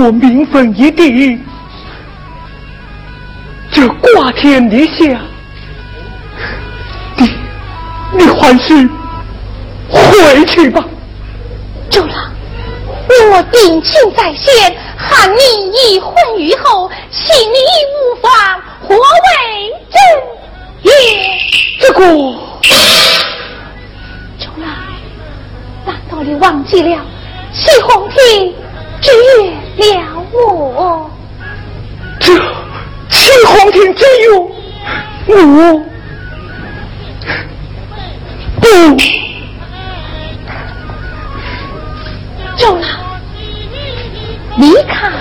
我名分一定，这挂天立下，你你还是回去吧。周郎，我定情在先，喊你已婚于后，请你无妨，何为真也？这个，周郎，难道你忘记了西红亭之约？了我，这七皇天只有我。不。走了，你看。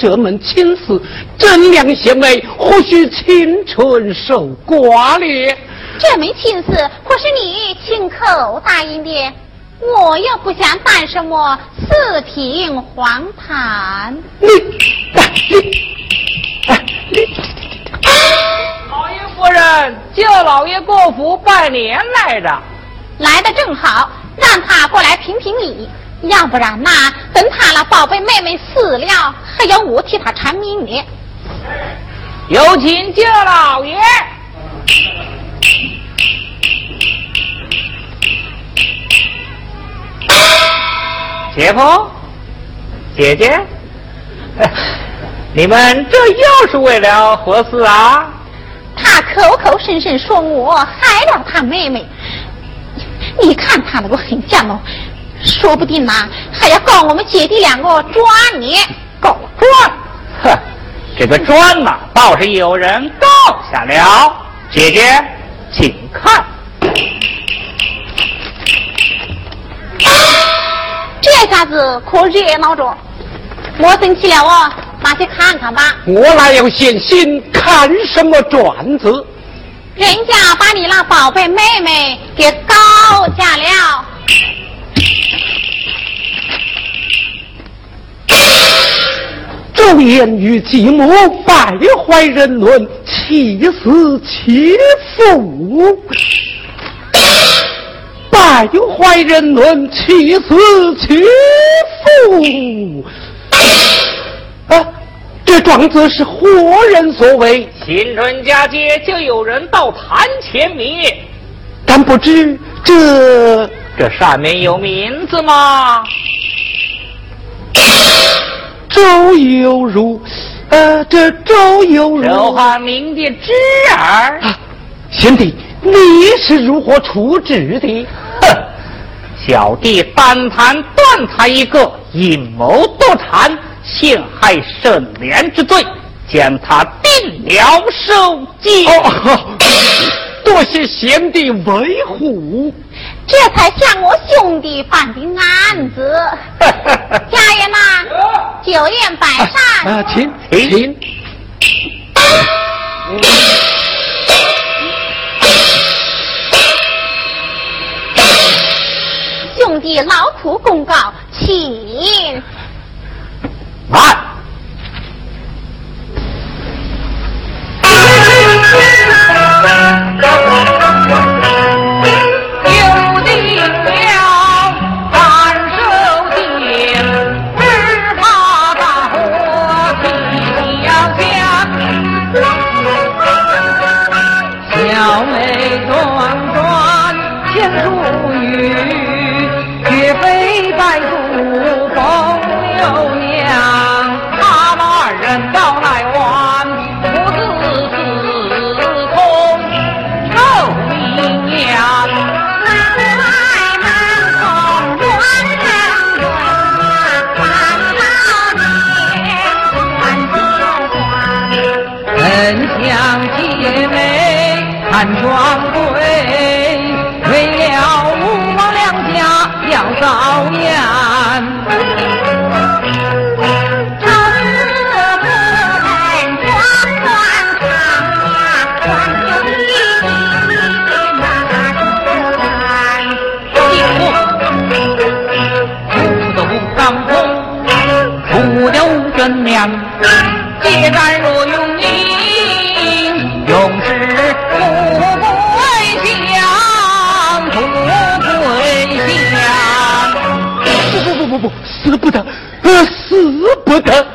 这门亲事，真良贤妹或许青春守寡了。这门亲事可是你亲口答应的？我又不想办什么四品黄坛。你，你，老爷夫人叫老爷过府拜年来着，来的正好，让他过来评评理。要不然呐，等他那宝贝妹妹死了，还要我替他偿命呢。有请舅老爷。姐夫，姐姐，你们这又是为了何事啊？他口口声声说我害了他妹妹，你看他那个狠劲哦，说不定呐还要告我们姐弟两个抓你，告状？哼，这个状嘛，倒是有人告下了。姐姐，请看。这下子可热闹着，我生气了哦，拿去看看吧。我哪有闲心看什么转子？人家把你那宝贝妹妹给告下了。昼言与继母败坏人伦，气死其父。败坏人伦，欺死其父。啊，这状子是何人所为？新春佳节就有人到坛前灭，但不知这这上面有名字吗？周有如，呃，这周有如。刘汉明的侄儿。啊，贤弟，你是如何处置的？哼，小弟单谈断他一个阴谋多产、陷害圣莲之罪，将他定了受戒。哦，多谢贤弟维护。这才像我兄弟办的案子。家人呐，酒宴摆上。啊，请请。兄弟劳苦公告，请。来。结死不得，呃，死不得，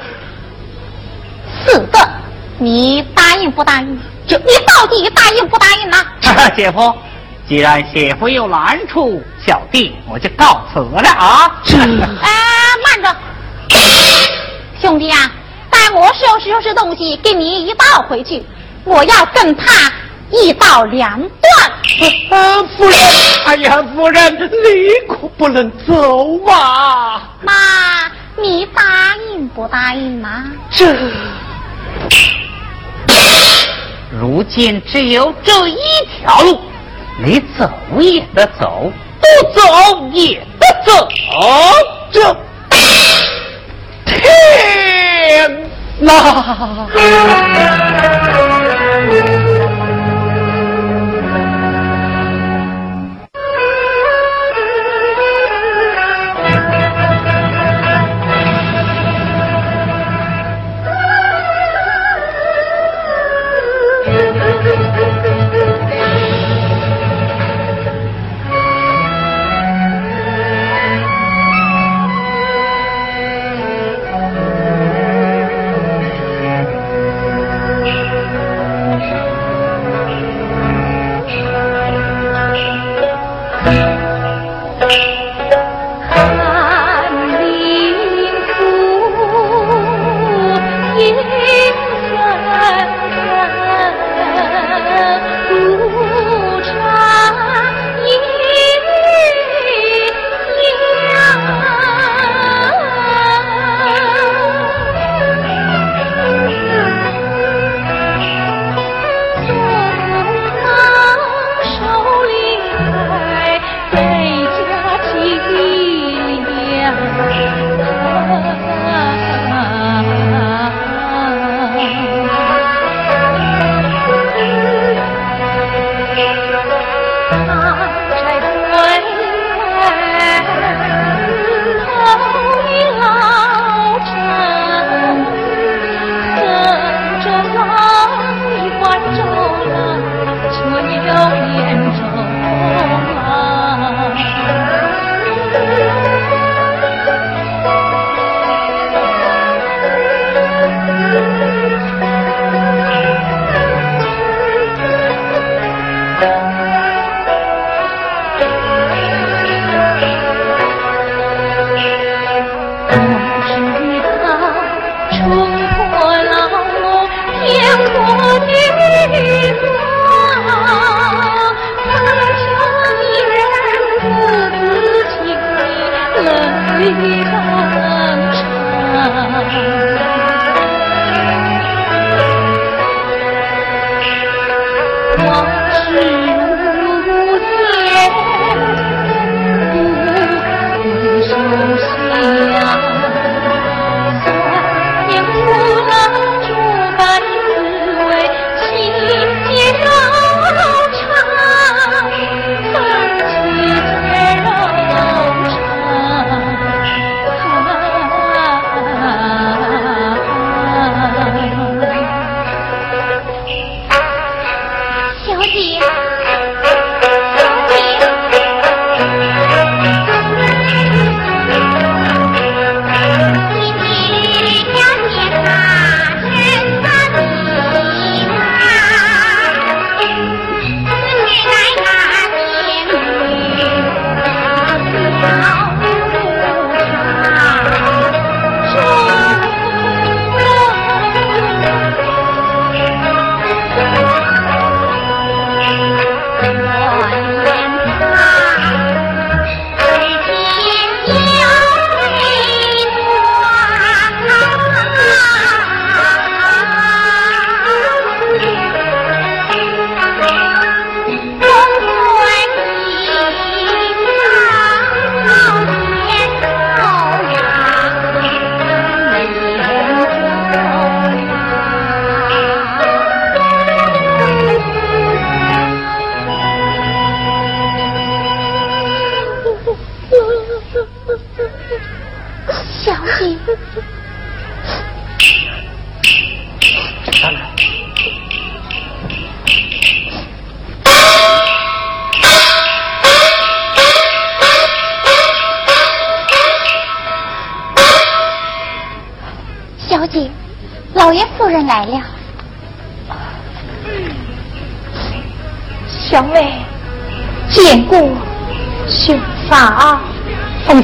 死的。你答应不答应？这你到底答应不答应呢？姐夫，既然姐夫有难处，小弟我就告辞了啊。哎，慢着，兄弟啊！待我收拾收拾东西，给你一道回去。我要跟他一刀两断。啊，夫人，哎呀，夫人，你可不能走啊！妈，你答应不答应吗？这，如今只有这一条路，你走也得走，不走也得走。这，天！那。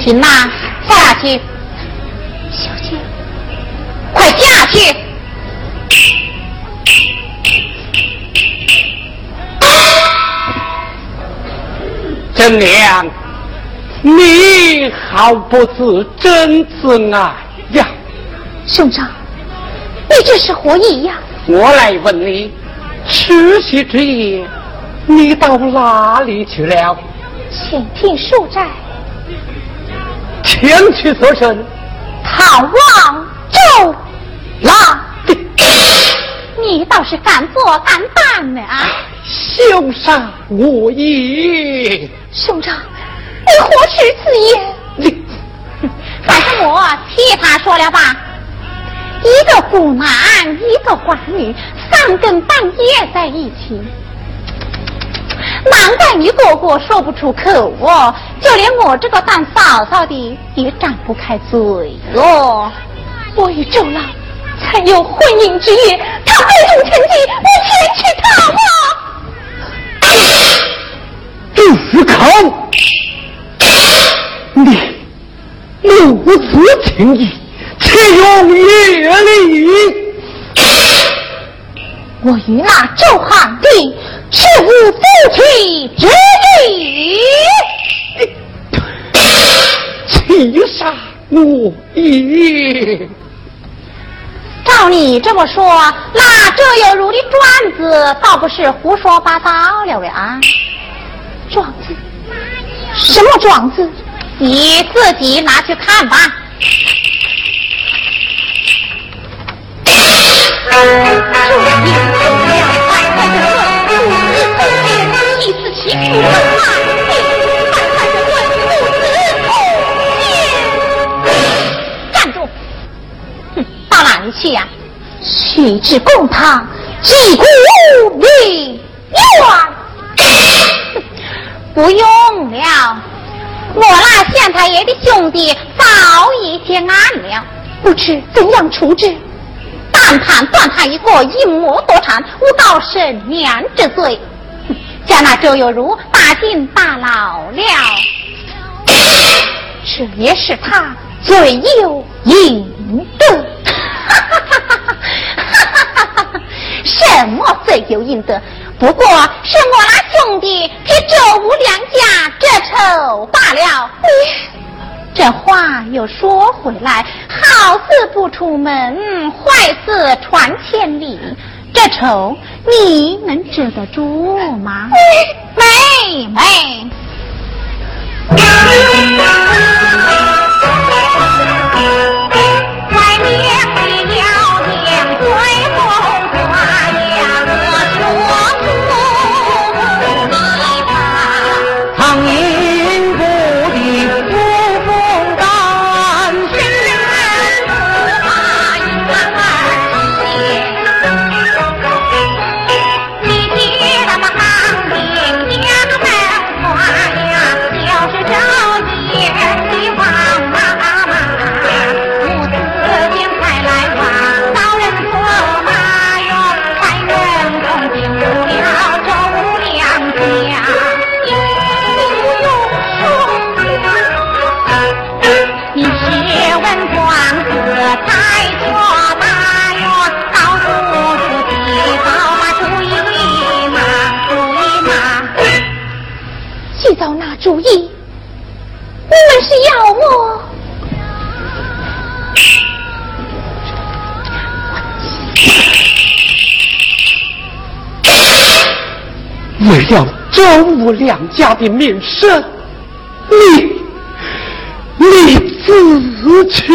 凤琴呐，下去，小姐，快下去。真娘，你好不知真子爱呀，兄长。你这是何意呀？我来问你，除夕之夜，你到哪里去了？前庭书斋。前去做甚？探望周郎。你倒是敢做敢当呢啊！兄长无意。兄长，你何时此言？你，反正我替他说了吧。一个孤男，一个寡女，三更半夜在一起，难怪你哥哥说不出口哦，就连我这个当嫂嫂的也张不开嘴哟。我与周郎曾有婚姻之约，他非同成疾，我前去探望。住口！你如此情谊。岂用夜里？我与那周汉帝是无夫妻之礼，岂杀无义？照你这么说，那这有如的状子，倒不是胡说八道了喂啊！状子？什么状子？你自己拿去看吧。这应不了快快的问，父子同年，妻子岂去呀？去至公堂，祭古明冤。不用了，我那县太爷的兄弟早已结案了，不知怎样处置。但判断他一个淫魔多产、诬告神娘之罪，将那周有如打进大牢了。这也是他罪有应得。什么罪有应得？不过是我那兄弟替周武两家这丑罢了。这话又说回来，好事不出门，坏事传千里。这仇你能止得住吗？妹妹。为了周武两家的名声，你你自取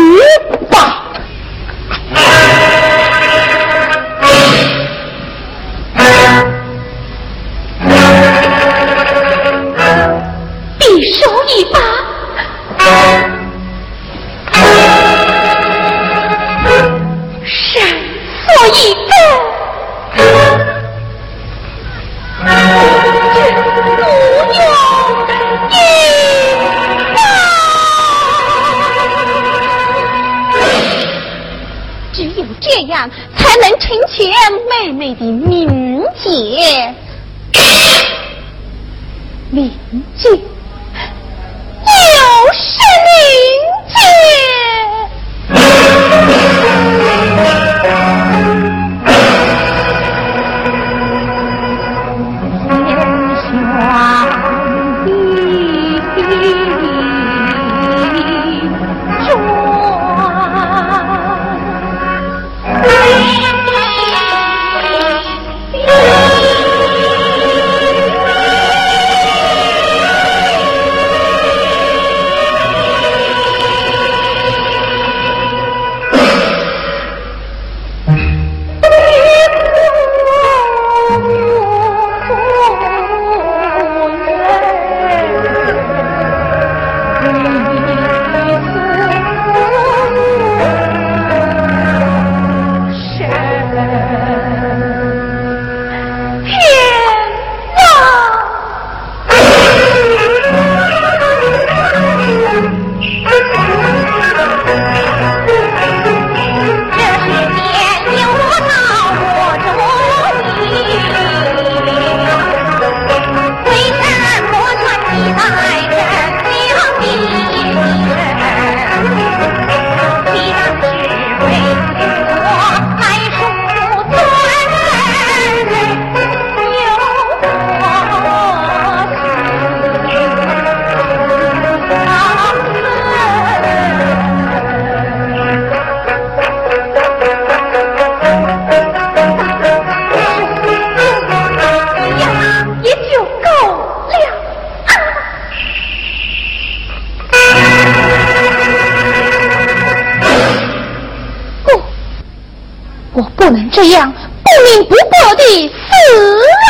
不能这样不明不过的死了，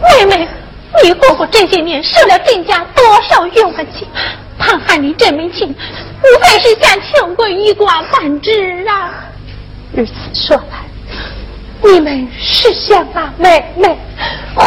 妹妹，你哥哥这些年受了郑家多少冤枉钱，他喊你这门亲，无非是想求个一官半职啊。如此说来，你们是想把妹妹还？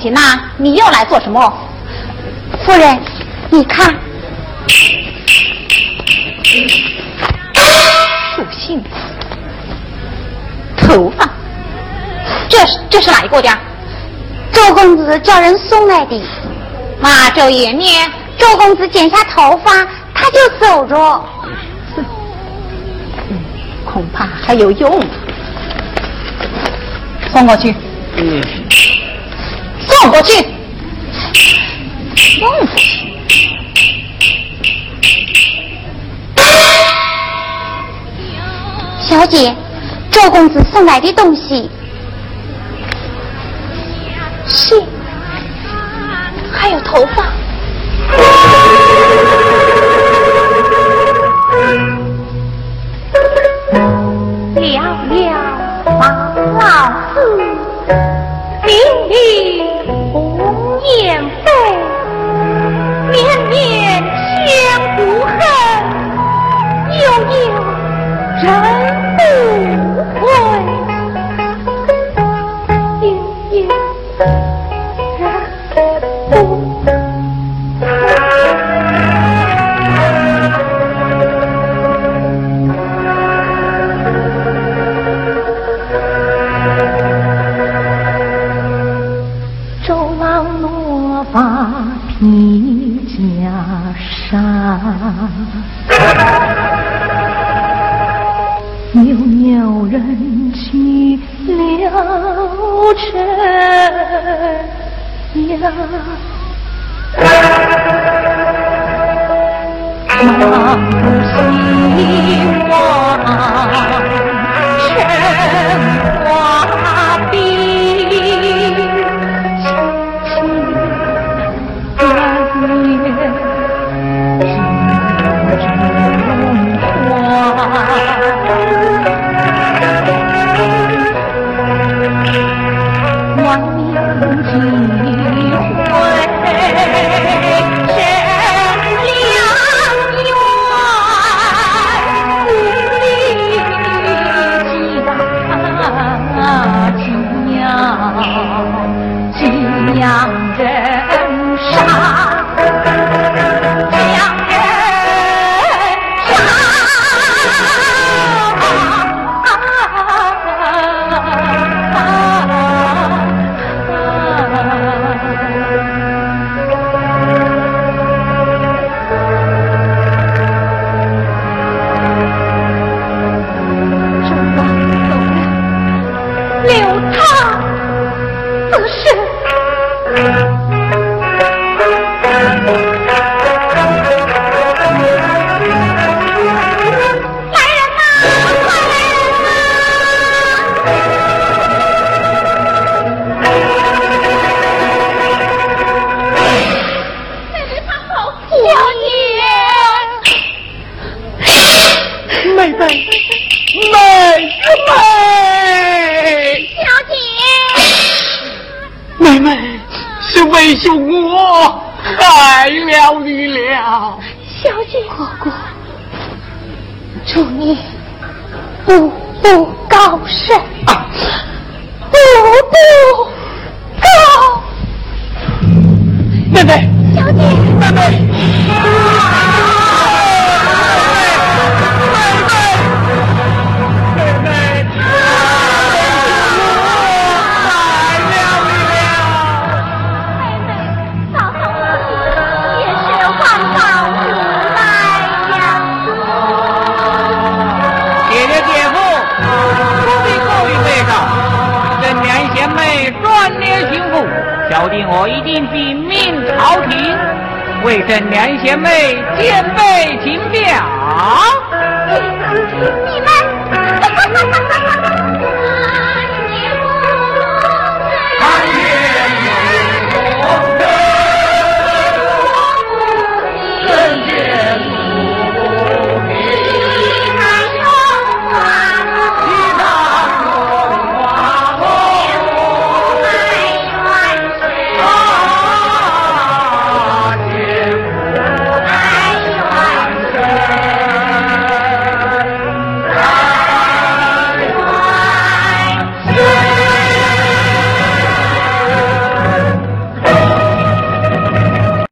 东西拿，你又来做什么？夫人，你看，书信、头发，这是这是哪一个的？周公子叫人送来的。马周爷呢？周公子剪下头发，他就走着。恐怕还有用。送过去。嗯。送过去。过去。小姐，周公子送来的东西。成都